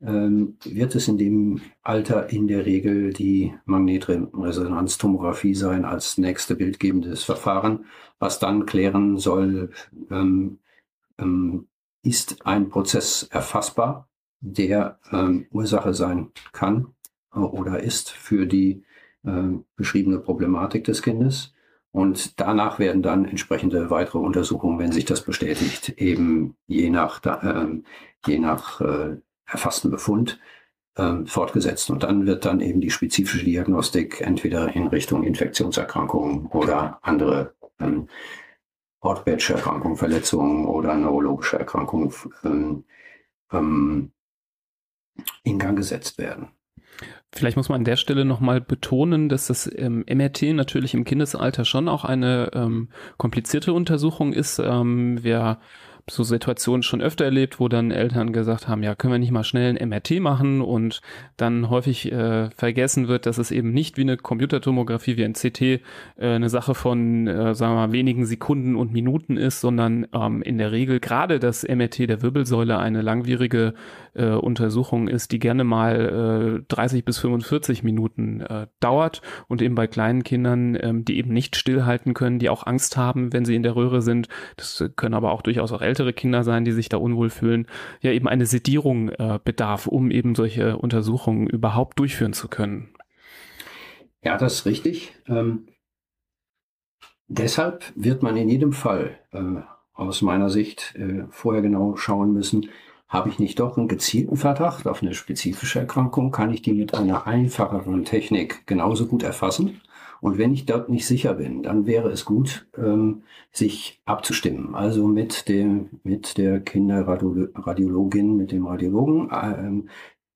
ähm, wird es in dem Alter in der Regel die Magnetresonanztomographie sein als nächste bildgebendes Verfahren, was dann klären soll, ähm, ähm, ist ein Prozess erfassbar der ähm, Ursache sein kann äh, oder ist für die äh, beschriebene Problematik des Kindes. Und danach werden dann entsprechende weitere Untersuchungen, wenn sich das bestätigt, eben je nach, äh, je nach äh, erfassten Befund äh, fortgesetzt. Und dann wird dann eben die spezifische Diagnostik entweder in Richtung Infektionserkrankungen oder andere ähm, orthopädische Erkrankungen, Verletzungen oder neurologische Erkrankungen ähm, ähm, in Gang gesetzt werden. Vielleicht muss man an der Stelle nochmal betonen, dass das ähm, MRT natürlich im Kindesalter schon auch eine ähm, komplizierte Untersuchung ist. Ähm, wir so Situationen schon öfter erlebt, wo dann Eltern gesagt haben, ja, können wir nicht mal schnell ein MRT machen? Und dann häufig äh, vergessen wird, dass es eben nicht wie eine Computertomographie, wie ein CT, äh, eine Sache von, äh, sagen wir mal, wenigen Sekunden und Minuten ist, sondern ähm, in der Regel gerade das MRT der Wirbelsäule eine langwierige äh, Untersuchung ist, die gerne mal äh, 30 bis 45 Minuten äh, dauert und eben bei kleinen Kindern, ähm, die eben nicht stillhalten können, die auch Angst haben, wenn sie in der Röhre sind, das können aber auch durchaus auch Eltern ältere Kinder sein, die sich da unwohl fühlen, ja eben eine Sedierung äh, bedarf, um eben solche Untersuchungen überhaupt durchführen zu können. Ja, das ist richtig. Ähm, deshalb wird man in jedem Fall äh, aus meiner Sicht äh, vorher genau schauen müssen, habe ich nicht doch einen gezielten Verdacht auf eine spezifische Erkrankung? Kann ich die mit einer einfacheren Technik genauso gut erfassen? Und wenn ich dort nicht sicher bin, dann wäre es gut, ähm, sich abzustimmen. Also mit dem, mit der Kinderradiologin, mit dem Radiologen, ähm,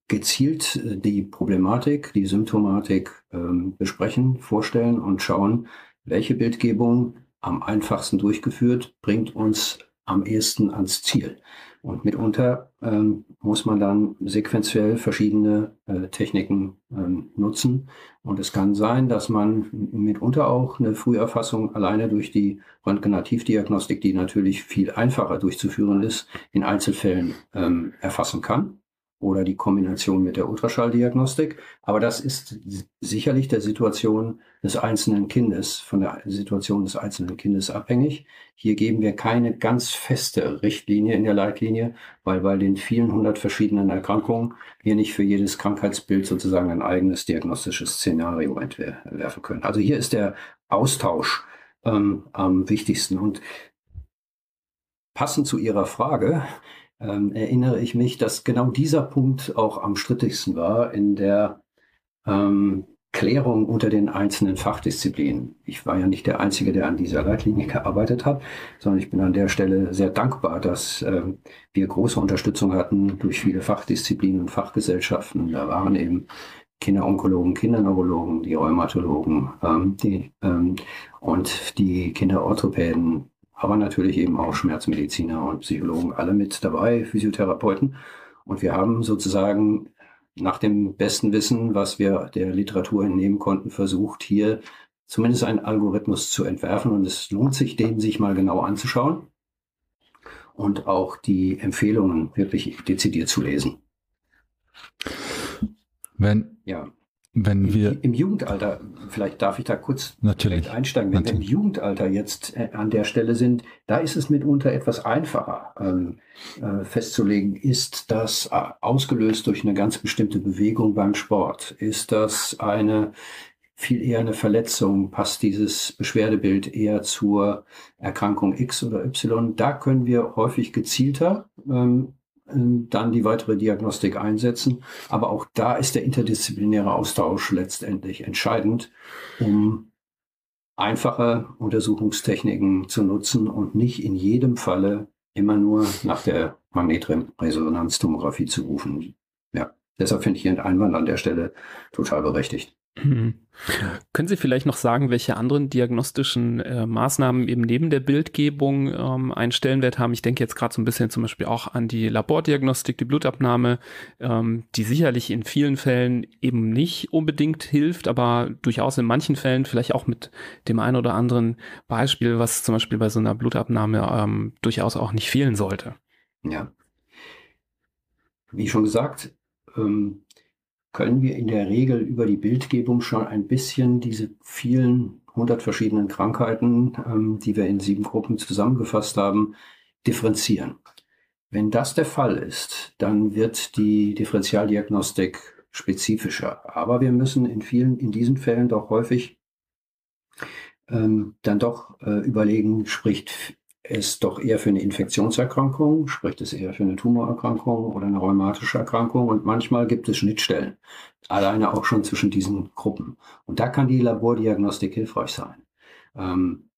gezielt äh, die Problematik, die Symptomatik ähm, besprechen, vorstellen und schauen, welche Bildgebung am einfachsten durchgeführt bringt uns am ehesten ans Ziel. Und mitunter ähm, muss man dann sequenziell verschiedene äh, Techniken ähm, nutzen. Und es kann sein, dass man mitunter auch eine Früherfassung alleine durch die Röntgenativdiagnostik, die natürlich viel einfacher durchzuführen ist, in Einzelfällen ähm, erfassen kann oder die Kombination mit der Ultraschalldiagnostik. Aber das ist sicherlich der Situation des einzelnen Kindes, von der Situation des einzelnen Kindes abhängig. Hier geben wir keine ganz feste Richtlinie in der Leitlinie, weil bei den vielen hundert verschiedenen Erkrankungen wir nicht für jedes Krankheitsbild sozusagen ein eigenes diagnostisches Szenario entwerfen können. Also hier ist der Austausch ähm, am wichtigsten. Und passend zu Ihrer Frage, ähm, erinnere ich mich, dass genau dieser Punkt auch am strittigsten war in der ähm, Klärung unter den einzelnen Fachdisziplinen. Ich war ja nicht der Einzige, der an dieser Leitlinie gearbeitet hat, sondern ich bin an der Stelle sehr dankbar, dass ähm, wir große Unterstützung hatten durch viele Fachdisziplinen und Fachgesellschaften. Da waren eben Kinderonkologen, Kinderneurologen, die Rheumatologen ähm, die, ähm, und die Kinderorthopäden, aber natürlich eben auch Schmerzmediziner und Psychologen, alle mit dabei, Physiotherapeuten. Und wir haben sozusagen nach dem besten Wissen, was wir der Literatur entnehmen konnten, versucht, hier zumindest einen Algorithmus zu entwerfen. Und es lohnt sich, den sich mal genau anzuschauen und auch die Empfehlungen wirklich dezidiert zu lesen. Wenn, ja. Wenn wir Im Jugendalter, vielleicht darf ich da kurz natürlich, einsteigen, wenn natürlich. wir im Jugendalter jetzt äh, an der Stelle sind, da ist es mitunter etwas einfacher ähm, äh, festzulegen, ist das äh, ausgelöst durch eine ganz bestimmte Bewegung beim Sport? Ist das eine viel eher eine Verletzung? Passt dieses Beschwerdebild eher zur Erkrankung X oder Y? Da können wir häufig gezielter ähm, ähm, dann die weitere Diagnostik einsetzen. Aber auch da ist der interdisziplinäre Austausch letztendlich entscheidend, um einfache Untersuchungstechniken zu nutzen und nicht in jedem Falle immer nur nach der Magnetresonanztomographie zu rufen. Ja, deshalb finde ich Ihren Einwand an der Stelle total berechtigt. Mhm. Können Sie vielleicht noch sagen, welche anderen diagnostischen äh, Maßnahmen eben neben der Bildgebung ähm, einen Stellenwert haben? Ich denke jetzt gerade so ein bisschen zum Beispiel auch an die Labordiagnostik, die Blutabnahme, ähm, die sicherlich in vielen Fällen eben nicht unbedingt hilft, aber durchaus in manchen Fällen vielleicht auch mit dem einen oder anderen Beispiel, was zum Beispiel bei so einer Blutabnahme ähm, durchaus auch nicht fehlen sollte. Ja. Wie schon gesagt, ähm, können wir in der Regel über die Bildgebung schon ein bisschen diese vielen hundert verschiedenen Krankheiten, ähm, die wir in sieben Gruppen zusammengefasst haben, differenzieren. Wenn das der Fall ist, dann wird die Differentialdiagnostik spezifischer. Aber wir müssen in vielen, in diesen Fällen doch häufig ähm, dann doch äh, überlegen, spricht es doch eher für eine Infektionserkrankung, spricht es eher für eine Tumorerkrankung oder eine rheumatische Erkrankung und manchmal gibt es Schnittstellen, alleine auch schon zwischen diesen Gruppen. Und da kann die Labordiagnostik hilfreich sein. Ähm,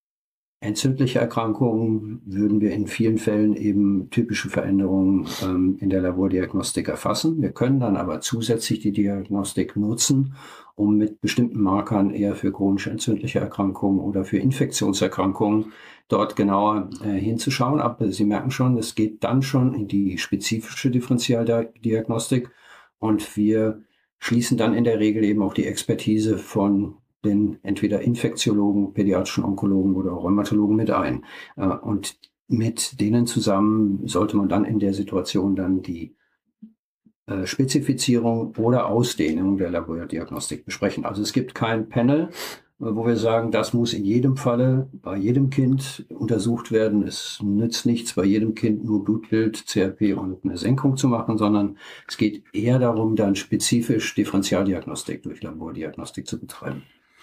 entzündliche Erkrankungen würden wir in vielen Fällen eben typische Veränderungen ähm, in der Labordiagnostik erfassen. Wir können dann aber zusätzlich die Diagnostik nutzen, um mit bestimmten Markern eher für chronische entzündliche Erkrankungen oder für Infektionserkrankungen dort genauer äh, hinzuschauen. Aber Sie merken schon, es geht dann schon in die spezifische Differentialdiagnostik und wir schließen dann in der Regel eben auch die Expertise von den entweder Infektiologen, pädiatrischen Onkologen oder Rheumatologen mit ein. Äh, und mit denen zusammen sollte man dann in der Situation dann die äh, Spezifizierung oder Ausdehnung der Labordiagnostik besprechen. Also es gibt kein Panel, wo wir sagen, das muss in jedem Falle bei jedem Kind untersucht werden. Es nützt nichts, bei jedem Kind nur Blutbild, CRP und eine Senkung zu machen, sondern es geht eher darum, dann spezifisch Differentialdiagnostik durch Labordiagnostik zu betreiben.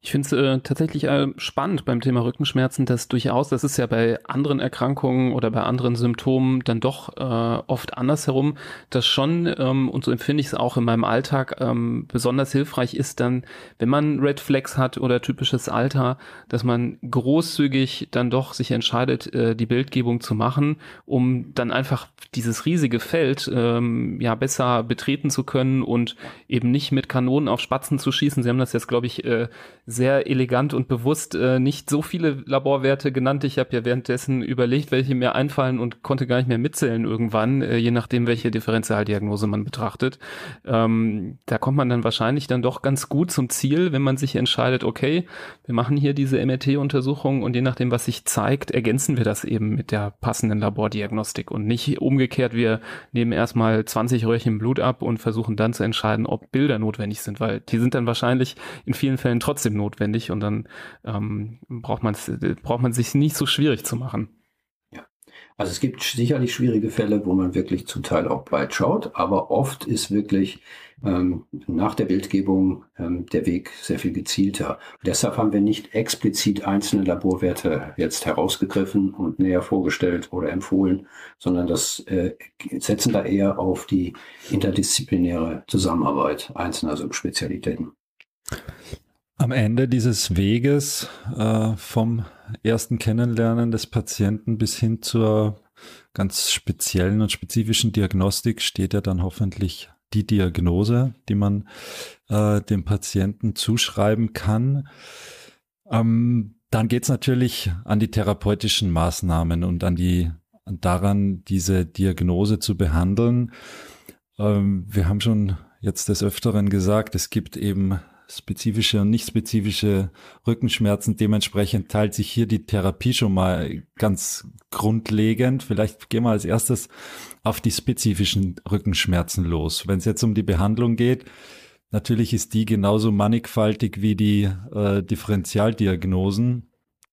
Ich finde es äh, tatsächlich äh, spannend beim Thema Rückenschmerzen, dass durchaus, das ist ja bei anderen Erkrankungen oder bei anderen Symptomen dann doch äh, oft andersherum, dass schon, ähm, und so empfinde ich es auch in meinem Alltag, ähm, besonders hilfreich ist dann, wenn man Red Flags hat oder typisches Alter, dass man großzügig dann doch sich entscheidet, äh, die Bildgebung zu machen, um dann einfach dieses riesige Feld ähm, ja besser betreten zu können und eben nicht mit Kanonen auf Spatzen zu schießen. Sie haben das jetzt, glaube ich, äh, sehr elegant und bewusst äh, nicht so viele Laborwerte genannt. Ich habe ja währenddessen überlegt, welche mir einfallen und konnte gar nicht mehr mitzählen irgendwann, äh, je nachdem, welche Differentialdiagnose man betrachtet. Ähm, da kommt man dann wahrscheinlich dann doch ganz gut zum Ziel, wenn man sich entscheidet, okay, wir machen hier diese MRT-Untersuchung und je nachdem, was sich zeigt, ergänzen wir das eben mit der passenden Labordiagnostik und nicht umgekehrt, wir nehmen erstmal 20 Röhrchen Blut ab und versuchen dann zu entscheiden, ob Bilder notwendig sind, weil die sind dann wahrscheinlich in vielen Fällen trotzdem notwendig und dann ähm, braucht man braucht man sich nicht so schwierig zu machen. Also es gibt sicherlich schwierige Fälle, wo man wirklich zum Teil auch breit schaut, aber oft ist wirklich ähm, nach der Bildgebung ähm, der Weg sehr viel gezielter. Deshalb haben wir nicht explizit einzelne Laborwerte jetzt herausgegriffen und näher vorgestellt oder empfohlen, sondern das äh, setzen da eher auf die interdisziplinäre Zusammenarbeit einzelner Subspezialitäten. Am Ende dieses Weges äh, vom ersten Kennenlernen des Patienten bis hin zur ganz speziellen und spezifischen Diagnostik steht ja dann hoffentlich die Diagnose, die man äh, dem Patienten zuschreiben kann. Ähm, dann geht's natürlich an die therapeutischen Maßnahmen und an die daran, diese Diagnose zu behandeln. Ähm, wir haben schon jetzt des Öfteren gesagt, es gibt eben spezifische und nicht spezifische Rückenschmerzen. Dementsprechend teilt sich hier die Therapie schon mal ganz grundlegend. Vielleicht gehen wir als erstes auf die spezifischen Rückenschmerzen los. Wenn es jetzt um die Behandlung geht, natürlich ist die genauso mannigfaltig wie die äh, Differentialdiagnosen,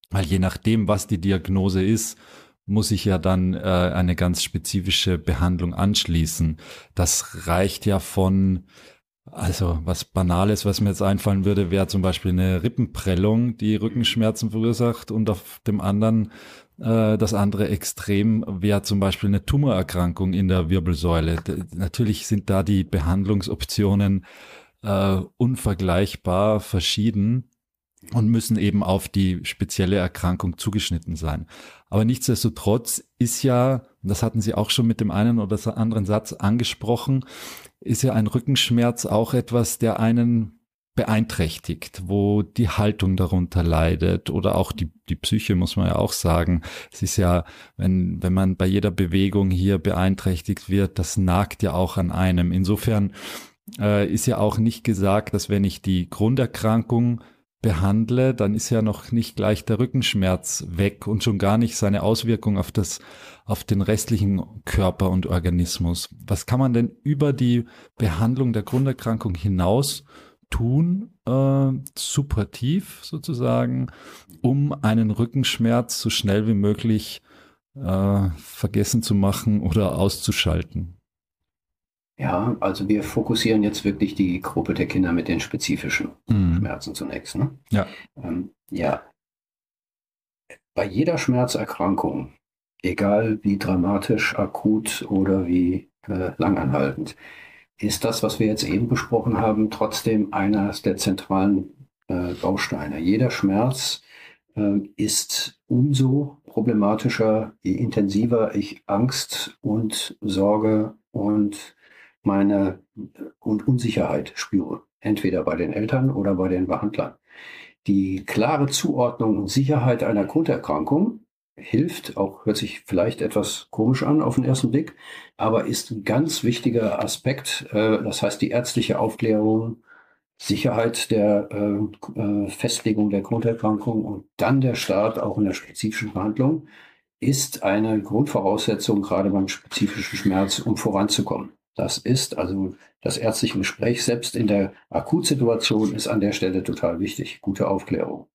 weil je nachdem, was die Diagnose ist, muss ich ja dann äh, eine ganz spezifische Behandlung anschließen. Das reicht ja von also was Banales, was mir jetzt einfallen würde, wäre zum Beispiel eine Rippenprellung, die Rückenschmerzen verursacht und auf dem anderen äh, das andere Extrem wäre zum Beispiel eine Tumorerkrankung in der Wirbelsäule. D natürlich sind da die Behandlungsoptionen äh, unvergleichbar verschieden und müssen eben auf die spezielle Erkrankung zugeschnitten sein. Aber nichtsdestotrotz ist ja, das hatten Sie auch schon mit dem einen oder anderen Satz angesprochen, ist ja ein Rückenschmerz auch etwas, der einen beeinträchtigt, wo die Haltung darunter leidet oder auch die, die Psyche, muss man ja auch sagen. Es ist ja, wenn, wenn man bei jeder Bewegung hier beeinträchtigt wird, das nagt ja auch an einem. Insofern äh, ist ja auch nicht gesagt, dass wenn ich die Grunderkrankung behandle, dann ist ja noch nicht gleich der Rückenschmerz weg und schon gar nicht seine Auswirkung auf das auf den restlichen Körper und Organismus. Was kann man denn über die Behandlung der Grunderkrankung hinaus tun, äh, supportiv sozusagen, um einen Rückenschmerz so schnell wie möglich äh, vergessen zu machen oder auszuschalten? Ja, also wir fokussieren jetzt wirklich die Gruppe der Kinder mit den spezifischen mhm. Schmerzen zunächst. Ne? Ja. Ähm, ja. Bei jeder Schmerzerkrankung egal wie dramatisch, akut oder wie äh, langanhaltend, ist das, was wir jetzt eben besprochen haben, trotzdem eines der zentralen äh, Bausteine. Jeder Schmerz äh, ist umso problematischer, je intensiver ich Angst und Sorge und meine und Unsicherheit spüre, entweder bei den Eltern oder bei den Behandlern. Die klare Zuordnung und Sicherheit einer Grunderkrankung hilft, auch hört sich vielleicht etwas komisch an auf den ersten Blick, aber ist ein ganz wichtiger Aspekt. Äh, das heißt, die ärztliche Aufklärung, Sicherheit der äh, äh, Festlegung der Grunderkrankung und dann der Start auch in der spezifischen Behandlung ist eine Grundvoraussetzung gerade beim spezifischen Schmerz, um voranzukommen. Das ist also das ärztliche Gespräch selbst in der Akutsituation ist an der Stelle total wichtig. Gute Aufklärung.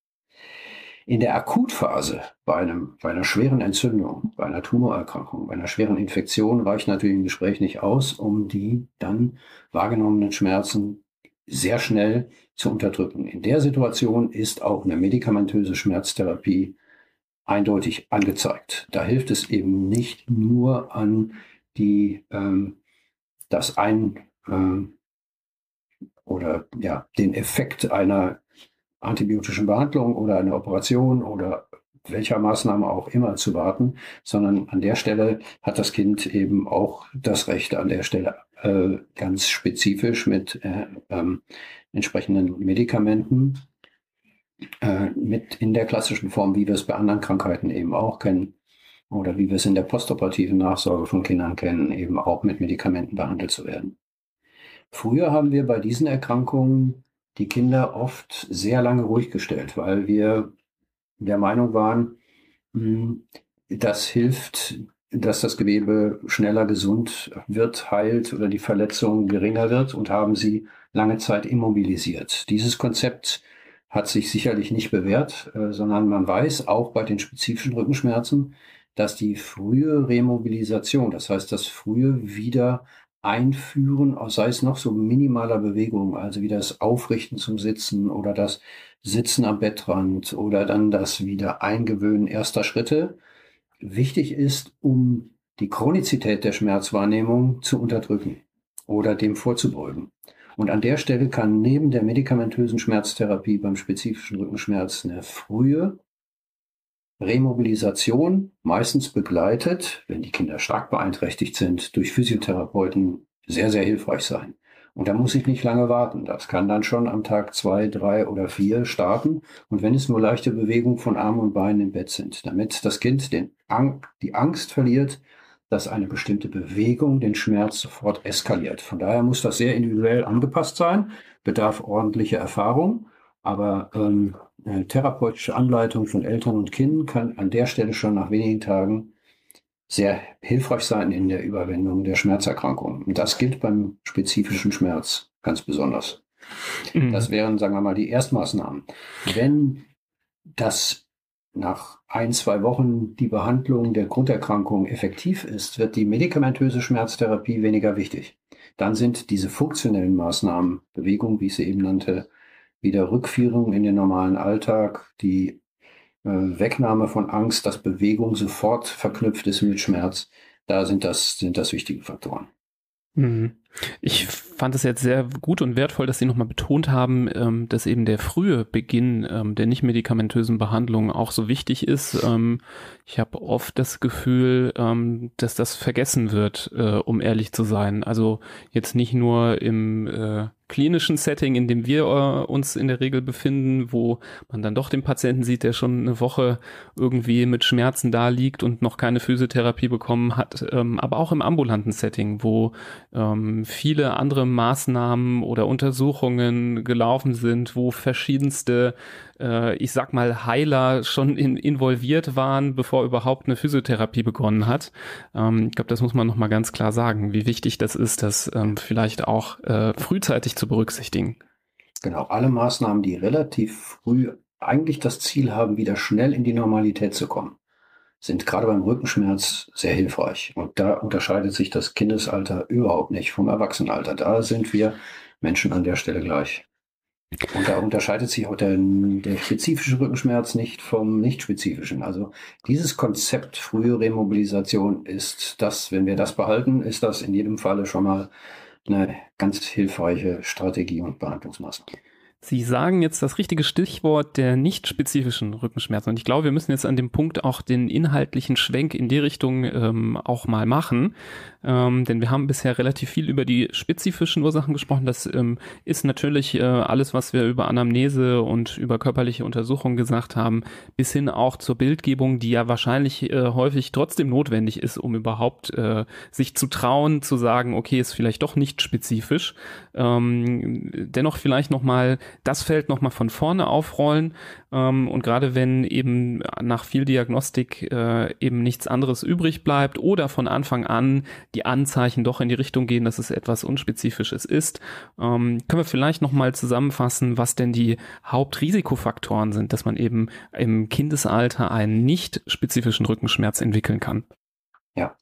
In der Akutphase bei, einem, bei einer schweren Entzündung, bei einer Tumorerkrankung, bei einer schweren Infektion reicht natürlich ein Gespräch nicht aus, um die dann wahrgenommenen Schmerzen sehr schnell zu unterdrücken. In der Situation ist auch eine medikamentöse Schmerztherapie eindeutig angezeigt. Da hilft es eben nicht nur an die, ähm, das ein ähm, oder ja, den Effekt einer antibiotischen Behandlung oder eine Operation oder welcher Maßnahme auch immer zu warten, sondern an der Stelle hat das Kind eben auch das Recht, an der Stelle äh, ganz spezifisch mit äh, ähm, entsprechenden Medikamenten äh, mit in der klassischen Form, wie wir es bei anderen Krankheiten eben auch kennen oder wie wir es in der postoperativen Nachsorge von Kindern kennen, eben auch mit Medikamenten behandelt zu werden. Früher haben wir bei diesen Erkrankungen die Kinder oft sehr lange ruhig gestellt, weil wir der Meinung waren, hm, das hilft, dass das Gewebe schneller gesund wird, heilt oder die Verletzung geringer wird und haben sie lange Zeit immobilisiert. Dieses Konzept hat sich sicherlich nicht bewährt, äh, sondern man weiß auch bei den spezifischen Rückenschmerzen, dass die frühe Remobilisation, das heißt das frühe wieder Einführen, sei es noch so minimaler Bewegung, also wie das Aufrichten zum Sitzen oder das Sitzen am Bettrand oder dann das wieder Eingewöhnen erster Schritte, wichtig ist, um die Chronizität der Schmerzwahrnehmung zu unterdrücken oder dem vorzubeugen. Und an der Stelle kann neben der medikamentösen Schmerztherapie beim spezifischen Rückenschmerz eine frühe Remobilisation, meistens begleitet, wenn die Kinder stark beeinträchtigt sind, durch Physiotherapeuten sehr, sehr hilfreich sein. Und da muss ich nicht lange warten. Das kann dann schon am Tag zwei, drei oder vier starten. Und wenn es nur leichte Bewegungen von Armen und Beinen im Bett sind, damit das Kind den Ang die Angst verliert, dass eine bestimmte Bewegung den Schmerz sofort eskaliert. Von daher muss das sehr individuell angepasst sein, bedarf ordentlicher Erfahrung. Aber ähm, eine therapeutische Anleitung von Eltern und Kindern kann an der Stelle schon nach wenigen Tagen sehr hilfreich sein in der Überwindung der Schmerzerkrankung. Und das gilt beim spezifischen Schmerz ganz besonders. Mhm. Das wären, sagen wir mal, die Erstmaßnahmen. Wenn das nach ein, zwei Wochen die Behandlung der Grunderkrankung effektiv ist, wird die medikamentöse Schmerztherapie weniger wichtig. Dann sind diese funktionellen Maßnahmen, Bewegung, wie ich sie eben nannte, wieder Rückführung in den normalen Alltag, die äh, Wegnahme von Angst, dass Bewegung sofort verknüpft ist mit Schmerz, da sind das, sind das wichtige Faktoren. Mhm. Ich fand es jetzt sehr gut und wertvoll, dass Sie nochmal betont haben, ähm, dass eben der frühe Beginn ähm, der nicht medikamentösen Behandlung auch so wichtig ist. Ähm, ich habe oft das Gefühl, dass das vergessen wird, äh, um ehrlich zu sein. Also jetzt nicht nur im äh, klinischen Setting, in dem wir äh, uns in der Regel befinden, wo man dann doch den Patienten sieht, der schon eine Woche irgendwie mit Schmerzen da liegt und noch keine Physiotherapie bekommen hat, ähm, aber auch im ambulanten Setting, wo ähm, viele andere Maßnahmen oder Untersuchungen gelaufen sind, wo verschiedenste äh, ich sag mal, Heiler schon in, involviert waren, bevor überhaupt eine Physiotherapie begonnen hat. Ähm, ich glaube, das muss man nochmal ganz klar sagen, wie wichtig das ist, das ähm, vielleicht auch äh, frühzeitig zu berücksichtigen. Genau, alle Maßnahmen, die relativ früh eigentlich das Ziel haben, wieder schnell in die Normalität zu kommen, sind gerade beim Rückenschmerz sehr hilfreich. Und da unterscheidet sich das Kindesalter überhaupt nicht vom Erwachsenenalter. Da sind wir Menschen an der Stelle gleich. Und da unterscheidet sich auch der, der spezifische Rückenschmerz nicht vom nicht spezifischen. Also dieses Konzept frühe Remobilisation ist das, wenn wir das behalten, ist das in jedem Falle schon mal eine ganz hilfreiche Strategie und Behandlungsmaßnahme. Sie sagen jetzt das richtige Stichwort der nicht spezifischen Rückenschmerzen. Und ich glaube, wir müssen jetzt an dem Punkt auch den inhaltlichen Schwenk in die Richtung ähm, auch mal machen. Ähm, denn wir haben bisher relativ viel über die spezifischen Ursachen gesprochen. Das ähm, ist natürlich äh, alles, was wir über Anamnese und über körperliche Untersuchungen gesagt haben, bis hin auch zur Bildgebung, die ja wahrscheinlich äh, häufig trotzdem notwendig ist, um überhaupt äh, sich zu trauen, zu sagen, okay, ist vielleicht doch nicht spezifisch. Ähm, dennoch vielleicht nochmal das Feld nochmal von vorne aufrollen. Ähm, und gerade wenn eben nach viel Diagnostik äh, eben nichts anderes übrig bleibt oder von Anfang an die Anzeichen doch in die Richtung gehen, dass es etwas Unspezifisches ist, ähm, können wir vielleicht nochmal zusammenfassen, was denn die Hauptrisikofaktoren sind, dass man eben im Kindesalter einen nicht spezifischen Rückenschmerz entwickeln kann. Ja.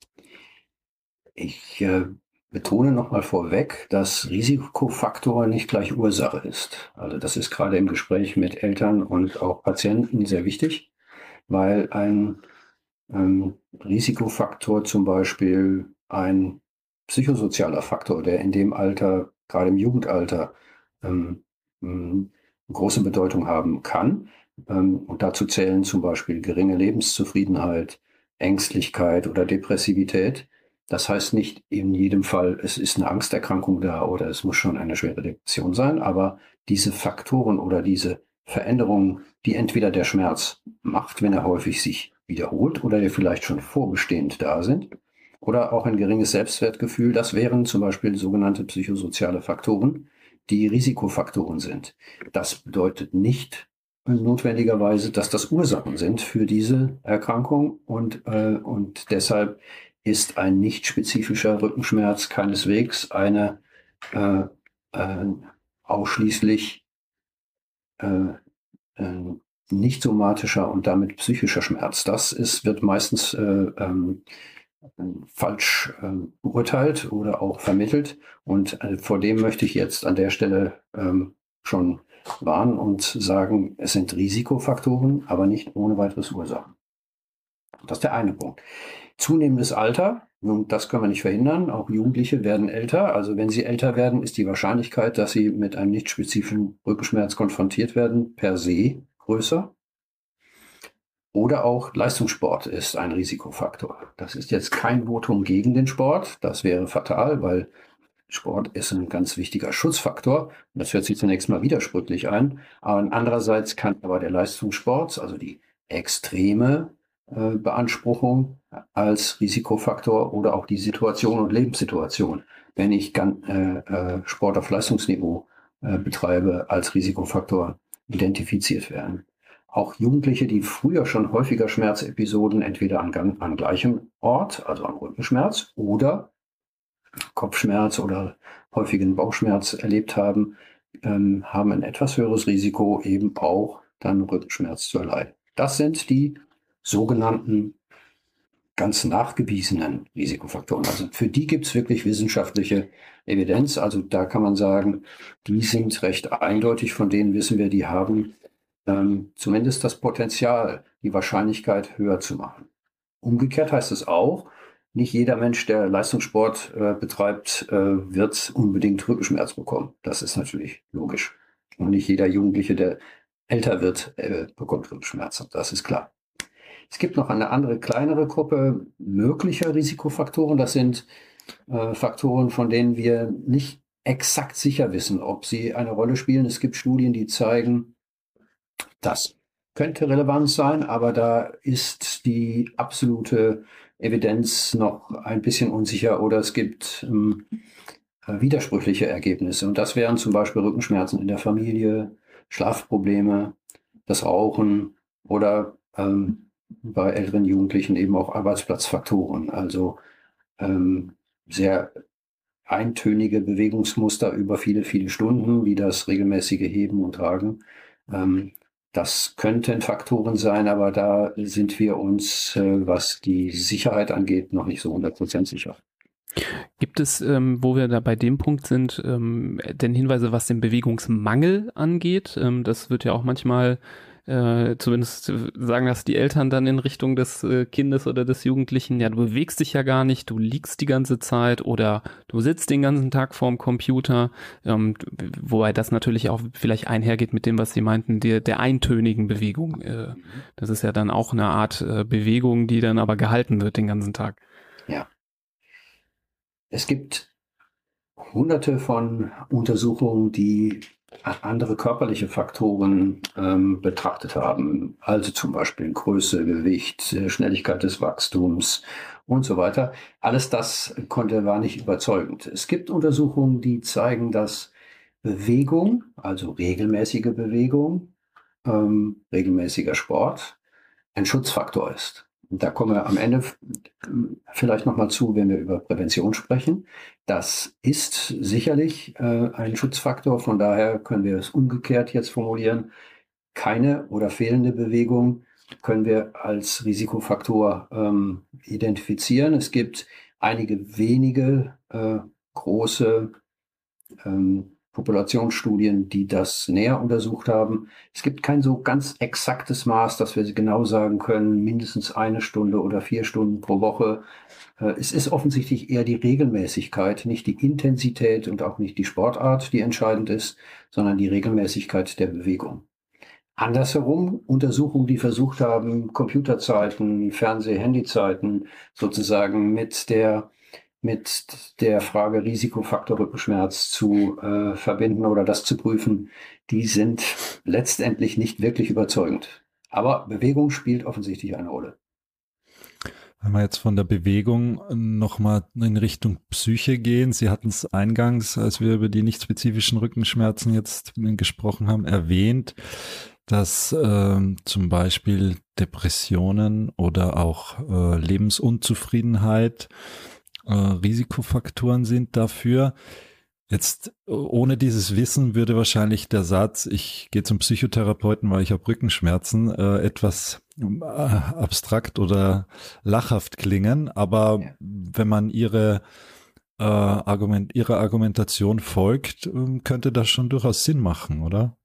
Ich äh, betone nochmal vorweg, dass Risikofaktor nicht gleich Ursache ist. Also das ist gerade im Gespräch mit Eltern und auch Patienten sehr wichtig, weil ein ähm, Risikofaktor zum Beispiel ein psychosozialer Faktor, der in dem Alter, gerade im Jugendalter, ähm, große Bedeutung haben kann. Ähm, und dazu zählen zum Beispiel geringe Lebenszufriedenheit, Ängstlichkeit oder Depressivität. Das heißt nicht in jedem Fall, es ist eine Angsterkrankung da oder es muss schon eine schwere Depression sein, aber diese Faktoren oder diese Veränderungen, die entweder der Schmerz macht, wenn er häufig sich wiederholt oder der vielleicht schon vorbestehend da sind, oder auch ein geringes Selbstwertgefühl. Das wären zum Beispiel sogenannte psychosoziale Faktoren, die Risikofaktoren sind. Das bedeutet nicht notwendigerweise, dass das Ursachen sind für diese Erkrankung und, äh, und deshalb ist ein nicht spezifischer Rückenschmerz keineswegs eine äh, äh, ausschließlich nicht somatischer und damit psychischer Schmerz. Das ist, wird meistens äh, ähm, falsch äh, beurteilt oder auch vermittelt. Und äh, vor dem möchte ich jetzt an der Stelle ähm, schon warnen und sagen, es sind Risikofaktoren, aber nicht ohne weiteres Ursachen. Das ist der eine Punkt. Zunehmendes Alter, nun, das können wir nicht verhindern. Auch Jugendliche werden älter. Also wenn sie älter werden, ist die Wahrscheinlichkeit, dass sie mit einem nicht spezifischen Rückenschmerz konfrontiert werden, per se größer. Oder auch Leistungssport ist ein Risikofaktor. Das ist jetzt kein Votum gegen den Sport. Das wäre fatal, weil Sport ist ein ganz wichtiger Schutzfaktor. Das hört sich zunächst mal widersprüchlich an. Aber andererseits kann aber der Leistungssport, also die extreme äh, Beanspruchung als Risikofaktor oder auch die Situation und Lebenssituation, wenn ich äh, äh, Sport auf Leistungsniveau betreibe, als Risikofaktor identifiziert werden. Auch Jugendliche, die früher schon häufiger Schmerzepisoden entweder an, an gleichem Ort, also am Rückenschmerz oder Kopfschmerz oder häufigen Bauchschmerz erlebt haben, ähm, haben ein etwas höheres Risiko, eben auch dann Rückenschmerz zu erleiden. Das sind die sogenannten ganz nachgewiesenen Risikofaktoren. Also für die gibt es wirklich wissenschaftliche Evidenz. Also da kann man sagen, die sind recht eindeutig, von denen wissen wir, die haben ähm, zumindest das Potenzial, die Wahrscheinlichkeit höher zu machen. Umgekehrt heißt es auch, nicht jeder Mensch, der Leistungssport äh, betreibt, äh, wird unbedingt Rückenschmerz bekommen. Das ist natürlich logisch. Und nicht jeder Jugendliche, der älter wird, äh, bekommt Rückenschmerzen. Das ist klar. Es gibt noch eine andere kleinere Gruppe möglicher Risikofaktoren. Das sind äh, Faktoren, von denen wir nicht exakt sicher wissen, ob sie eine Rolle spielen. Es gibt Studien, die zeigen, das könnte relevant sein, aber da ist die absolute Evidenz noch ein bisschen unsicher oder es gibt ähm, äh, widersprüchliche Ergebnisse. Und das wären zum Beispiel Rückenschmerzen in der Familie, Schlafprobleme, das Rauchen oder ähm, bei älteren Jugendlichen eben auch Arbeitsplatzfaktoren, also ähm, sehr eintönige Bewegungsmuster über viele, viele Stunden, wie das regelmäßige Heben und Tragen. Ähm, das könnten Faktoren sein, aber da sind wir uns, äh, was die Sicherheit angeht, noch nicht so 100% sicher. Gibt es, ähm, wo wir da bei dem Punkt sind, ähm, denn Hinweise, was den Bewegungsmangel angeht? Ähm, das wird ja auch manchmal äh, zumindest sagen das die Eltern dann in Richtung des äh, Kindes oder des Jugendlichen, ja, du bewegst dich ja gar nicht, du liegst die ganze Zeit oder du sitzt den ganzen Tag vorm Computer, ähm, wobei das natürlich auch vielleicht einhergeht mit dem, was Sie meinten, der, der eintönigen Bewegung. Äh, das ist ja dann auch eine Art äh, Bewegung, die dann aber gehalten wird den ganzen Tag. Ja. Es gibt hunderte von Untersuchungen, die andere körperliche Faktoren ähm, betrachtet haben, also zum Beispiel Größe, Gewicht, äh, Schnelligkeit des Wachstums und so weiter. Alles das konnte, war nicht überzeugend. Es gibt Untersuchungen, die zeigen, dass Bewegung, also regelmäßige Bewegung, ähm, regelmäßiger Sport, ein Schutzfaktor ist. Da kommen wir am Ende vielleicht nochmal zu, wenn wir über Prävention sprechen. Das ist sicherlich äh, ein Schutzfaktor. Von daher können wir es umgekehrt jetzt formulieren. Keine oder fehlende Bewegung können wir als Risikofaktor ähm, identifizieren. Es gibt einige wenige äh, große ähm, Populationsstudien, die das näher untersucht haben. Es gibt kein so ganz exaktes Maß, dass wir genau sagen können, mindestens eine Stunde oder vier Stunden pro Woche. Äh, es ist offensichtlich eher die Regelmäßigkeit, nicht die Intensität und auch nicht die Sportart, die entscheidend ist, sondern die Regelmäßigkeit der Bewegung. Andersherum Untersuchungen, die versucht haben, Computerzeiten, Fernseh-Handyzeiten sozusagen mit der mit der Frage Risikofaktor Rückenschmerz zu äh, verbinden oder das zu prüfen, die sind letztendlich nicht wirklich überzeugend. Aber Bewegung spielt offensichtlich eine Rolle. Wenn wir jetzt von der Bewegung nochmal in Richtung Psyche gehen, Sie hatten es eingangs, als wir über die nicht spezifischen Rückenschmerzen jetzt gesprochen haben, erwähnt, dass äh, zum Beispiel Depressionen oder auch äh, Lebensunzufriedenheit äh, Risikofaktoren sind dafür. Jetzt ohne dieses Wissen würde wahrscheinlich der Satz, ich gehe zum Psychotherapeuten, weil ich habe Rückenschmerzen, äh, etwas äh, abstrakt oder lachhaft klingen. Aber ja. wenn man ihre äh, Argument, ihrer Argumentation folgt, äh, könnte das schon durchaus Sinn machen, oder?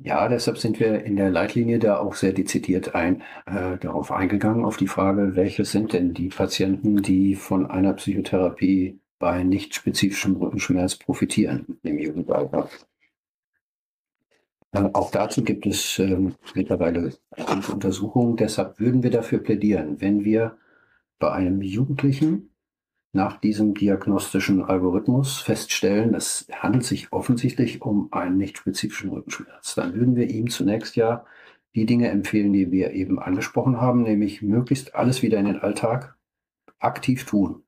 Ja, deshalb sind wir in der Leitlinie da auch sehr dezidiert ein, äh, darauf eingegangen, auf die Frage, welche sind denn die Patienten, die von einer Psychotherapie bei nicht spezifischem Rückenschmerz profitieren im Jugendalter. Äh, auch dazu gibt es äh, mittlerweile Untersuchungen. Deshalb würden wir dafür plädieren, wenn wir bei einem Jugendlichen nach diesem diagnostischen Algorithmus feststellen, es handelt sich offensichtlich um einen nicht spezifischen Rückenschmerz, dann würden wir ihm zunächst ja die Dinge empfehlen, die wir eben angesprochen haben, nämlich möglichst alles wieder in den Alltag aktiv tun.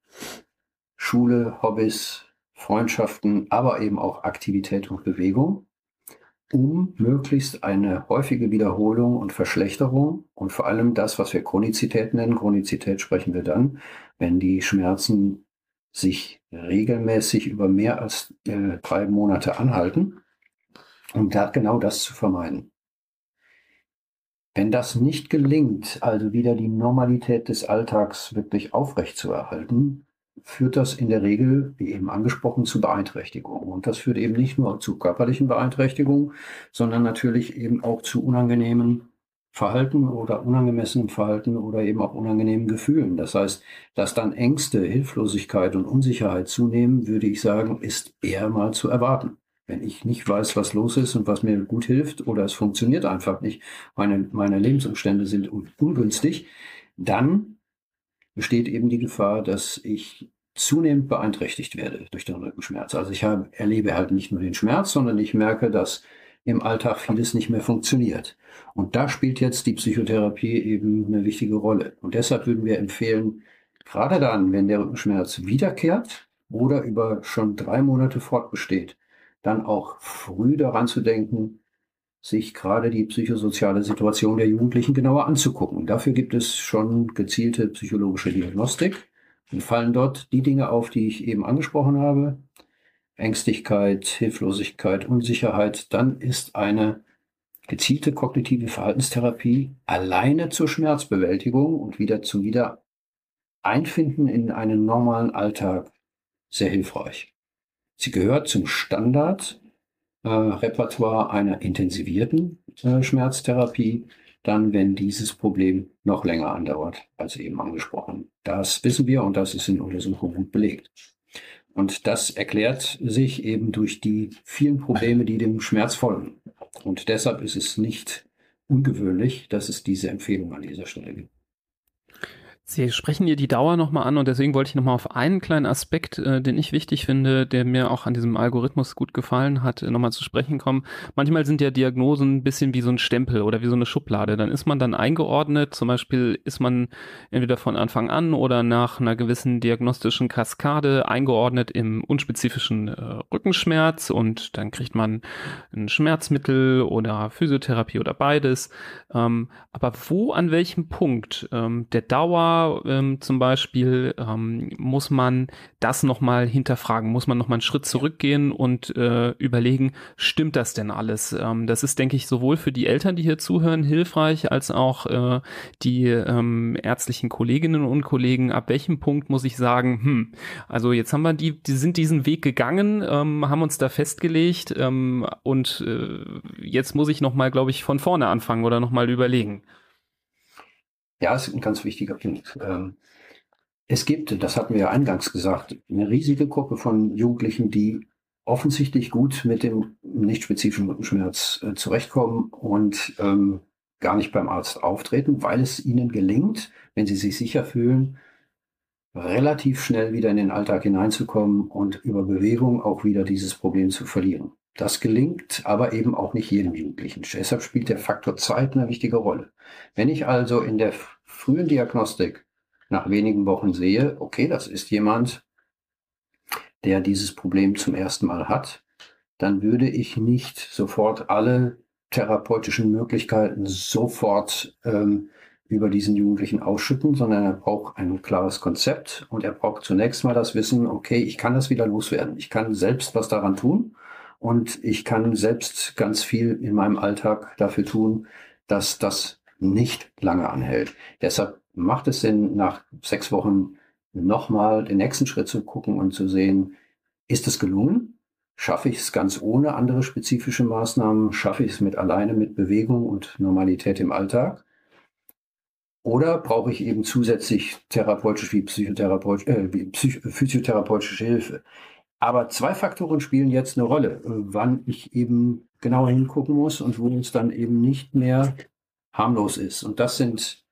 Schule, Hobbys, Freundschaften, aber eben auch Aktivität und Bewegung um möglichst eine häufige Wiederholung und Verschlechterung und vor allem das, was wir Chronizität nennen. Chronizität sprechen wir dann, wenn die Schmerzen sich regelmäßig über mehr als äh, drei Monate anhalten, um da genau das zu vermeiden. Wenn das nicht gelingt, also wieder die Normalität des Alltags wirklich aufrechtzuerhalten, führt das in der Regel, wie eben angesprochen, zu Beeinträchtigungen. Und das führt eben nicht nur zu körperlichen Beeinträchtigungen, sondern natürlich eben auch zu unangenehmen Verhalten oder unangemessenem Verhalten oder eben auch unangenehmen Gefühlen. Das heißt, dass dann Ängste, Hilflosigkeit und Unsicherheit zunehmen, würde ich sagen, ist eher mal zu erwarten. Wenn ich nicht weiß, was los ist und was mir gut hilft oder es funktioniert einfach nicht, meine, meine Lebensumstände sind ungünstig, dann besteht eben die Gefahr, dass ich zunehmend beeinträchtigt werde durch den Rückenschmerz. Also ich habe, erlebe halt nicht nur den Schmerz, sondern ich merke, dass im Alltag vieles nicht mehr funktioniert. Und da spielt jetzt die Psychotherapie eben eine wichtige Rolle. Und deshalb würden wir empfehlen, gerade dann, wenn der Rückenschmerz wiederkehrt oder über schon drei Monate fortbesteht, dann auch früh daran zu denken, sich gerade die psychosoziale Situation der Jugendlichen genauer anzugucken. Dafür gibt es schon gezielte psychologische Diagnostik. Und fallen dort die Dinge auf, die ich eben angesprochen habe. Ängstlichkeit, Hilflosigkeit, Unsicherheit. Dann ist eine gezielte kognitive Verhaltenstherapie alleine zur Schmerzbewältigung und wieder zum Wiedereinfinden in einen normalen Alltag sehr hilfreich. Sie gehört zum Standard äh, Repertoire einer intensivierten äh, Schmerztherapie, dann, wenn dieses Problem noch länger andauert, als eben angesprochen. Das wissen wir und das ist in Untersuchungen gut belegt. Und das erklärt sich eben durch die vielen Probleme, die dem Schmerz folgen. Und deshalb ist es nicht ungewöhnlich, dass es diese Empfehlung an dieser Stelle gibt. Sie sprechen hier die Dauer nochmal an und deswegen wollte ich nochmal auf einen kleinen Aspekt, äh, den ich wichtig finde, der mir auch an diesem Algorithmus gut gefallen hat, äh, nochmal zu sprechen kommen. Manchmal sind ja Diagnosen ein bisschen wie so ein Stempel oder wie so eine Schublade. Dann ist man dann eingeordnet, zum Beispiel ist man entweder von Anfang an oder nach einer gewissen diagnostischen Kaskade eingeordnet im unspezifischen äh, Rückenschmerz und dann kriegt man ein Schmerzmittel oder Physiotherapie oder beides. Ähm, aber wo, an welchem Punkt ähm, der Dauer ähm, zum Beispiel ähm, muss man das nochmal hinterfragen, muss man nochmal einen Schritt zurückgehen und äh, überlegen, stimmt das denn alles? Ähm, das ist, denke ich, sowohl für die Eltern, die hier zuhören, hilfreich, als auch äh, die ähm, ärztlichen Kolleginnen und Kollegen. Ab welchem Punkt muss ich sagen, hm, also jetzt haben wir die, die sind diesen Weg gegangen, ähm, haben uns da festgelegt ähm, und äh, jetzt muss ich nochmal, glaube ich, von vorne anfangen oder nochmal überlegen. Ja, ist ein ganz wichtiger Punkt. Ähm, es gibt, das hatten wir ja eingangs gesagt, eine riesige Gruppe von Jugendlichen, die offensichtlich gut mit dem nicht spezifischen Rückenschmerz äh, zurechtkommen und ähm, gar nicht beim Arzt auftreten, weil es ihnen gelingt, wenn sie sich sicher fühlen, relativ schnell wieder in den Alltag hineinzukommen und über Bewegung auch wieder dieses Problem zu verlieren. Das gelingt aber eben auch nicht jedem Jugendlichen. Deshalb spielt der Faktor Zeit eine wichtige Rolle. Wenn ich also in der frühen Diagnostik nach wenigen Wochen sehe, okay, das ist jemand, der dieses Problem zum ersten Mal hat, dann würde ich nicht sofort alle therapeutischen Möglichkeiten sofort ähm, über diesen Jugendlichen ausschütten, sondern er braucht ein klares Konzept und er braucht zunächst mal das Wissen, okay, ich kann das wieder loswerden. Ich kann selbst was daran tun und ich kann selbst ganz viel in meinem Alltag dafür tun, dass das nicht lange anhält. Deshalb macht es Sinn, nach sechs Wochen nochmal den nächsten Schritt zu gucken und zu sehen, ist es gelungen? Schaffe ich es ganz ohne andere spezifische Maßnahmen? Schaffe ich es mit alleine mit Bewegung und Normalität im Alltag? Oder brauche ich eben zusätzlich therapeutisch wie, Psychotherapeut, äh, wie Psych physiotherapeutische Hilfe? Aber zwei Faktoren spielen jetzt eine Rolle, wann ich eben genauer hingucken muss und wo es dann eben nicht mehr harmlos ist. Und das sind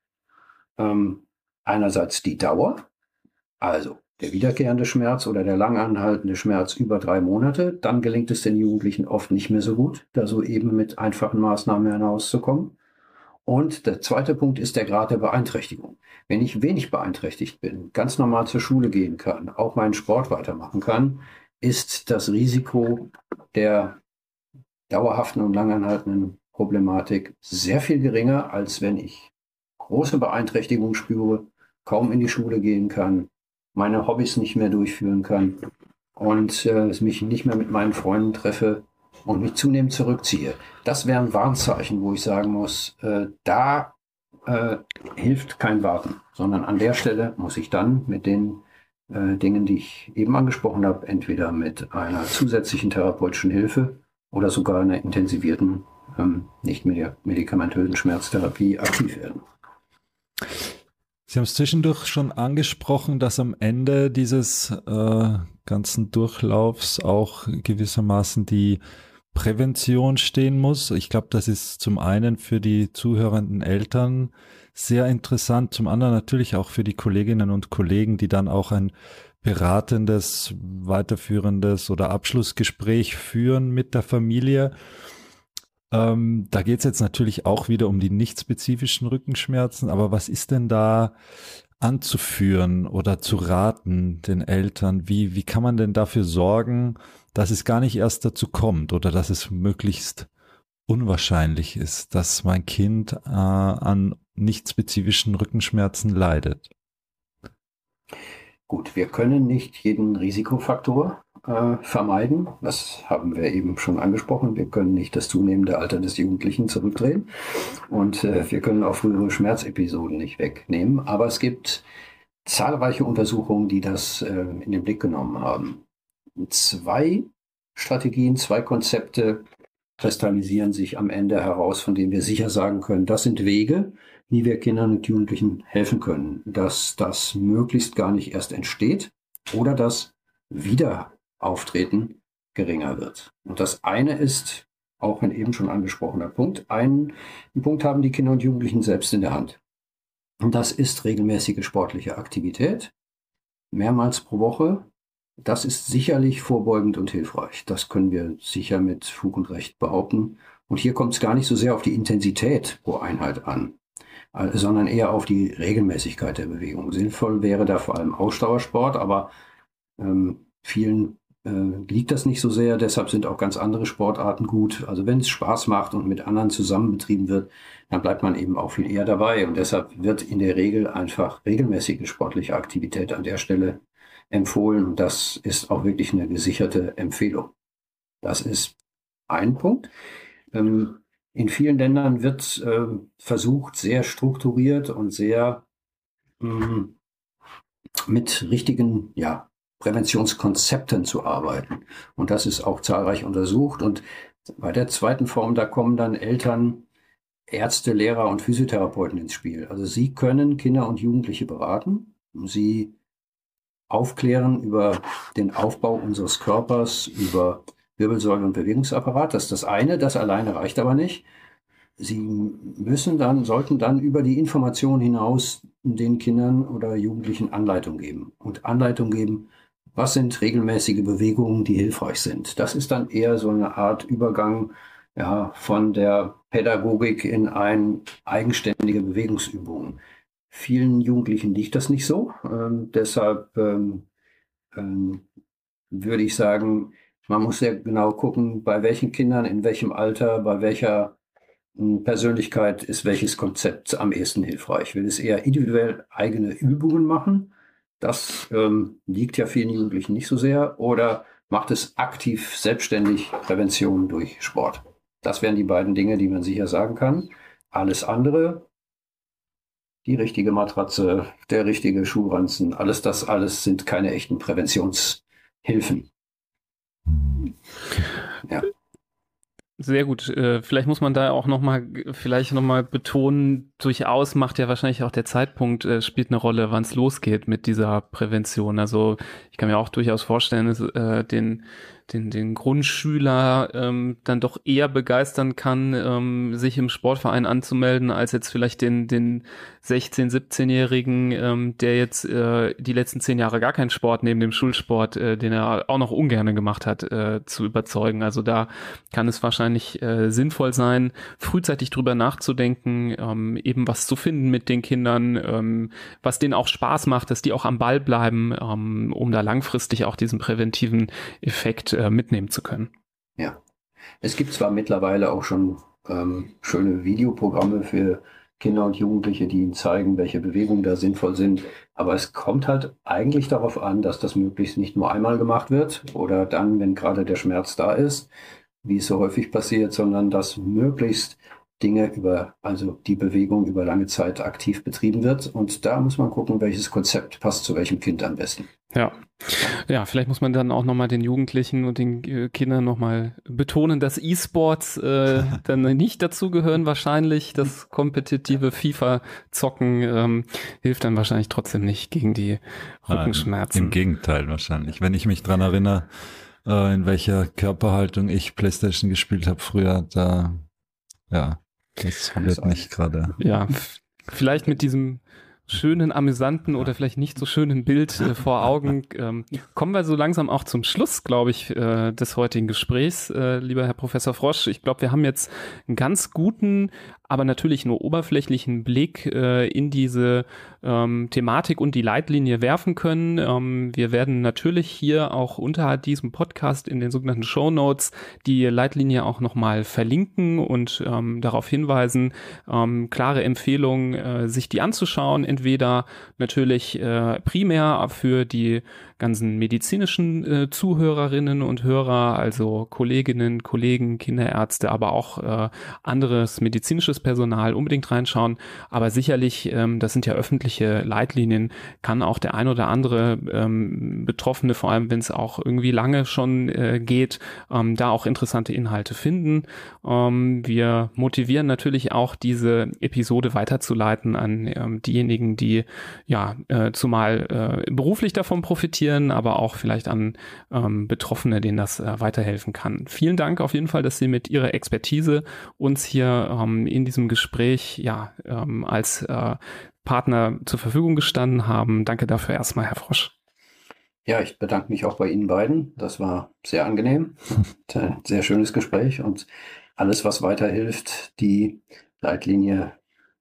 ähm, einerseits die Dauer, also der wiederkehrende Schmerz oder der langanhaltende Schmerz über drei Monate, dann gelingt es den Jugendlichen oft nicht mehr so gut, da so eben mit einfachen Maßnahmen hinauszukommen. Und der zweite Punkt ist der Grad der Beeinträchtigung. Wenn ich wenig beeinträchtigt bin, ganz normal zur Schule gehen kann, auch meinen Sport weitermachen kann, ist das Risiko der dauerhaften und langanhaltenden Problematik sehr viel geringer, als wenn ich große Beeinträchtigung spüre, kaum in die Schule gehen kann, meine Hobbys nicht mehr durchführen kann und äh, mich nicht mehr mit meinen Freunden treffe und mich zunehmend zurückziehe. Das wären Warnzeichen, wo ich sagen muss, äh, da äh, hilft kein Warten, sondern an der Stelle muss ich dann mit den äh, Dingen, die ich eben angesprochen habe, entweder mit einer zusätzlichen therapeutischen Hilfe oder sogar einer intensivierten, ähm, nicht medikamentösen Schmerztherapie aktiv werden. Sie haben es zwischendurch schon angesprochen, dass am Ende dieses äh, ganzen Durchlaufs auch gewissermaßen die Prävention stehen muss. Ich glaube, das ist zum einen für die zuhörenden Eltern sehr interessant, zum anderen natürlich auch für die Kolleginnen und Kollegen, die dann auch ein beratendes, weiterführendes oder Abschlussgespräch führen mit der Familie. Ähm, da geht es jetzt natürlich auch wieder um die nicht spezifischen Rückenschmerzen, aber was ist denn da anzuführen oder zu raten den Eltern? Wie, wie kann man denn dafür sorgen, dass es gar nicht erst dazu kommt oder dass es möglichst unwahrscheinlich ist, dass mein Kind äh, an nicht spezifischen Rückenschmerzen leidet? Gut, wir können nicht jeden Risikofaktor äh, vermeiden. Das haben wir eben schon angesprochen. Wir können nicht das zunehmende Alter des Jugendlichen zurückdrehen und äh, wir können auch frühere Schmerzepisoden nicht wegnehmen. Aber es gibt zahlreiche Untersuchungen, die das äh, in den Blick genommen haben. Zwei Strategien, zwei Konzepte kristallisieren sich am Ende heraus, von denen wir sicher sagen können, das sind Wege, wie wir Kindern und Jugendlichen helfen können, dass das möglichst gar nicht erst entsteht oder dass Wiederauftreten geringer wird. Und das eine ist auch ein eben schon angesprochener Punkt. Einen, Punkt haben die Kinder und Jugendlichen selbst in der Hand. Und das ist regelmäßige sportliche Aktivität, mehrmals pro Woche. Das ist sicherlich vorbeugend und hilfreich. Das können wir sicher mit Fug und Recht behaupten. Und hier kommt es gar nicht so sehr auf die Intensität pro Einheit an sondern eher auf die Regelmäßigkeit der Bewegung. Sinnvoll wäre da vor allem Ausdauersport, aber ähm, vielen äh, liegt das nicht so sehr. Deshalb sind auch ganz andere Sportarten gut. Also wenn es Spaß macht und mit anderen zusammen betrieben wird, dann bleibt man eben auch viel eher dabei. Und deshalb wird in der Regel einfach regelmäßige sportliche Aktivität an der Stelle empfohlen. Und das ist auch wirklich eine gesicherte Empfehlung. Das ist ein Punkt. Ähm, in vielen Ländern wird äh, versucht, sehr strukturiert und sehr mh, mm, mit richtigen ja, Präventionskonzepten zu arbeiten. Und das ist auch zahlreich untersucht. Und bei der zweiten Form, da kommen dann Eltern, Ärzte, Lehrer und Physiotherapeuten ins Spiel. Also sie können Kinder und Jugendliche beraten. Sie aufklären über den Aufbau unseres Körpers, über Wirbelsäule und Bewegungsapparat. Das ist das eine, das alleine reicht aber nicht. Sie müssen dann, sollten dann über die Information hinaus den Kindern oder Jugendlichen Anleitung geben. Und Anleitung geben, was sind regelmäßige Bewegungen, die hilfreich sind. Das ist dann eher so eine Art Übergang ja, von der Pädagogik in ein eigenständige Bewegungsübungen. Vielen Jugendlichen liegt das nicht so. Ähm, deshalb ähm, ähm, würde ich sagen, man muss sehr genau gucken, bei welchen Kindern, in welchem Alter, bei welcher hm, Persönlichkeit ist welches Konzept am ehesten hilfreich. Will es eher individuell eigene Übungen machen? Das ähm, liegt ja vielen Jugendlichen nicht so sehr. Oder macht es aktiv selbstständig Prävention durch Sport? Das wären die beiden Dinge, die man sicher sagen kann. Alles andere die richtige Matratze, der richtige Schuhranzen, alles das alles sind keine echten Präventionshilfen. Ja. Sehr gut. Äh, vielleicht muss man da auch nochmal, vielleicht nochmal betonen, durchaus macht ja wahrscheinlich auch der Zeitpunkt, äh, spielt eine Rolle, wann es losgeht mit dieser Prävention. Also ich kann mir auch durchaus vorstellen, äh, den den, den Grundschüler ähm, dann doch eher begeistern kann, ähm, sich im Sportverein anzumelden, als jetzt vielleicht den, den 16-, 17-Jährigen, ähm, der jetzt äh, die letzten zehn Jahre gar keinen Sport neben dem Schulsport, äh, den er auch noch ungern gemacht hat, äh, zu überzeugen. Also da kann es wahrscheinlich äh, sinnvoll sein, frühzeitig drüber nachzudenken, ähm, eben was zu finden mit den Kindern, ähm, was denen auch Spaß macht, dass die auch am Ball bleiben, ähm, um da langfristig auch diesen präventiven Effekt äh, mitnehmen zu können. Ja, es gibt zwar mittlerweile auch schon ähm, schöne Videoprogramme für Kinder und Jugendliche, die ihnen zeigen, welche Bewegungen da sinnvoll sind. Aber es kommt halt eigentlich darauf an, dass das möglichst nicht nur einmal gemacht wird oder dann, wenn gerade der Schmerz da ist, wie es so häufig passiert, sondern dass möglichst Dinge über, also die Bewegung über lange Zeit aktiv betrieben wird. Und da muss man gucken, welches Konzept passt zu welchem Kind am besten. Ja. Ja, vielleicht muss man dann auch nochmal den Jugendlichen und den äh, Kindern nochmal betonen, dass E-Sports äh, dann nicht dazugehören wahrscheinlich. Das kompetitive FIFA-Zocken ähm, hilft dann wahrscheinlich trotzdem nicht gegen die Rückenschmerzen. Nein, Im Gegenteil wahrscheinlich. Wenn ich mich dran erinnere, äh, in welcher Körperhaltung ich Playstation gespielt habe früher, da ja, das wird nicht gerade. Ja, vielleicht mit diesem schönen, amüsanten oder vielleicht nicht so schönen Bild äh, vor Augen. Ähm, kommen wir so langsam auch zum Schluss, glaube ich, äh, des heutigen Gesprächs, äh, lieber Herr Professor Frosch. Ich glaube, wir haben jetzt einen ganz guten aber natürlich nur oberflächlichen Blick äh, in diese ähm, Thematik und die Leitlinie werfen können. Ähm, wir werden natürlich hier auch unterhalb diesem Podcast in den sogenannten Show Notes die Leitlinie auch nochmal verlinken und ähm, darauf hinweisen, ähm, klare Empfehlungen, äh, sich die anzuschauen. Entweder natürlich äh, primär für die ganzen medizinischen äh, Zuhörerinnen und Hörer, also Kolleginnen, Kollegen, Kinderärzte, aber auch äh, anderes medizinisches Personal unbedingt reinschauen. Aber sicherlich, ähm, das sind ja öffentliche Leitlinien, kann auch der ein oder andere ähm, Betroffene, vor allem wenn es auch irgendwie lange schon äh, geht, ähm, da auch interessante Inhalte finden. Ähm, wir motivieren natürlich auch diese Episode weiterzuleiten an ähm, diejenigen, die ja äh, zumal äh, beruflich davon profitieren interessieren, aber auch vielleicht an ähm, Betroffene, denen das äh, weiterhelfen kann. Vielen Dank auf jeden Fall, dass Sie mit Ihrer Expertise uns hier ähm, in diesem Gespräch ja ähm, als äh, Partner zur Verfügung gestanden haben. Danke dafür erstmal, Herr Frosch. Ja, ich bedanke mich auch bei Ihnen beiden. Das war sehr angenehm, ein sehr schönes Gespräch und alles, was weiterhilft, die Leitlinie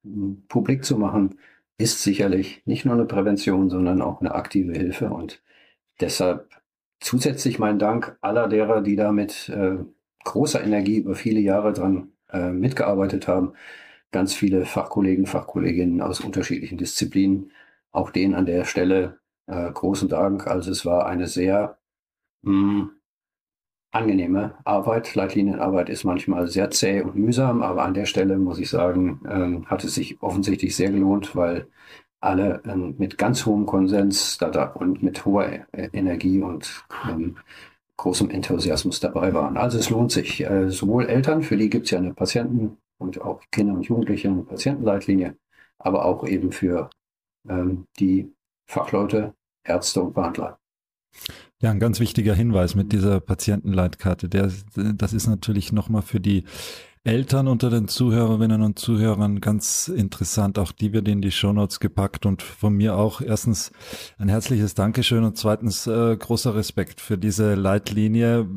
hm, publik zu machen, ist sicherlich nicht nur eine Prävention, sondern auch eine aktive Hilfe. Und Deshalb zusätzlich mein Dank aller derer, die da mit äh, großer Energie über viele Jahre dran äh, mitgearbeitet haben. Ganz viele Fachkollegen, Fachkolleginnen aus unterschiedlichen Disziplinen. Auch denen an der Stelle äh, großen Dank. Also es war eine sehr mh, hm, angenehme Arbeit. Leitlinienarbeit ist manchmal sehr zäh und mühsam, aber an der Stelle muss ich sagen, ähm, hat es sich offensichtlich sehr gelohnt, weil alle ähm, mit ganz hohem Konsens da, da und mit hoher äh, Energie und ähm, großem Enthusiasmus dabei waren. Also es lohnt sich. Äh, sowohl Eltern, für die gibt es ja eine Patienten- und auch Kinder und Jugendliche eine Patientenleitlinie, aber auch eben für ähm, die Fachleute, Ärzte und Behandler. Ja, ein ganz wichtiger Hinweis mit dieser Patientenleitkarte. Der, das ist natürlich nochmal für die Eltern unter den Zuhörerinnen und Zuhörern ganz interessant. Auch die wird in die Shownotes gepackt und von mir auch erstens ein herzliches Dankeschön und zweitens äh, großer Respekt für diese Leitlinie.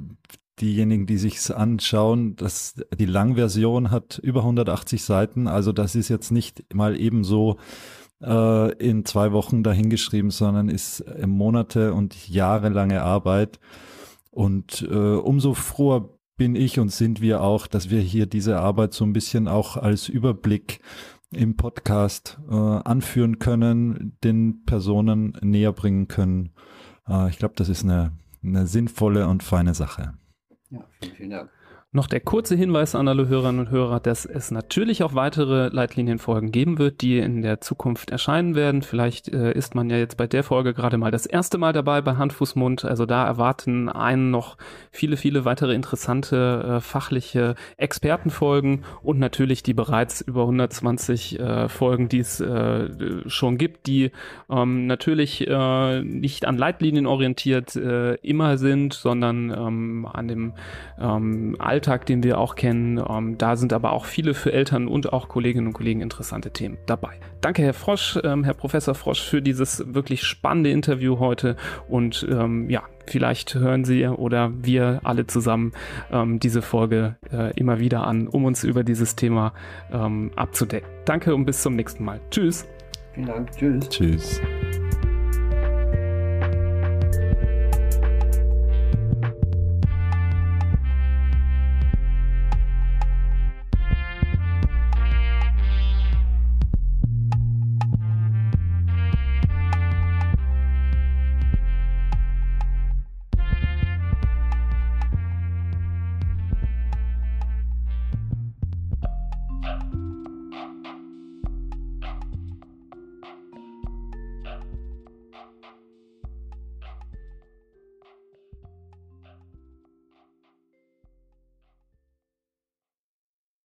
Diejenigen, die sich's anschauen, das, die Langversion hat über 180 Seiten. Also das ist jetzt nicht mal ebenso äh, in zwei Wochen dahingeschrieben, sondern ist Monate und jahrelange Arbeit. Und äh, umso froher bin ich und sind wir auch, dass wir hier diese Arbeit so ein bisschen auch als Überblick im Podcast äh, anführen können, den Personen näher bringen können. Äh, ich glaube, das ist eine, eine sinnvolle und feine Sache. Ja, vielen, vielen Dank. Noch der kurze Hinweis an alle Hörerinnen und Hörer, dass es natürlich auch weitere Leitlinienfolgen geben wird, die in der Zukunft erscheinen werden. Vielleicht äh, ist man ja jetzt bei der Folge gerade mal das erste Mal dabei bei Hand, Fuß, Mund. Also da erwarten einen noch viele, viele weitere interessante äh, fachliche Expertenfolgen und natürlich die bereits über 120 äh, Folgen, die es äh, schon gibt, die ähm, natürlich äh, nicht an Leitlinien orientiert äh, immer sind, sondern ähm, an dem ähm, Alltag, den wir auch kennen. Ähm, da sind aber auch viele für Eltern und auch Kolleginnen und Kollegen interessante Themen dabei. Danke, Herr Frosch, ähm, Herr Professor Frosch, für dieses wirklich spannende Interview heute. Und ähm, ja, vielleicht hören Sie oder wir alle zusammen ähm, diese Folge äh, immer wieder an, um uns über dieses Thema ähm, abzudecken. Danke und bis zum nächsten Mal. Tschüss. Vielen Dank. Tschüss. Tschüss.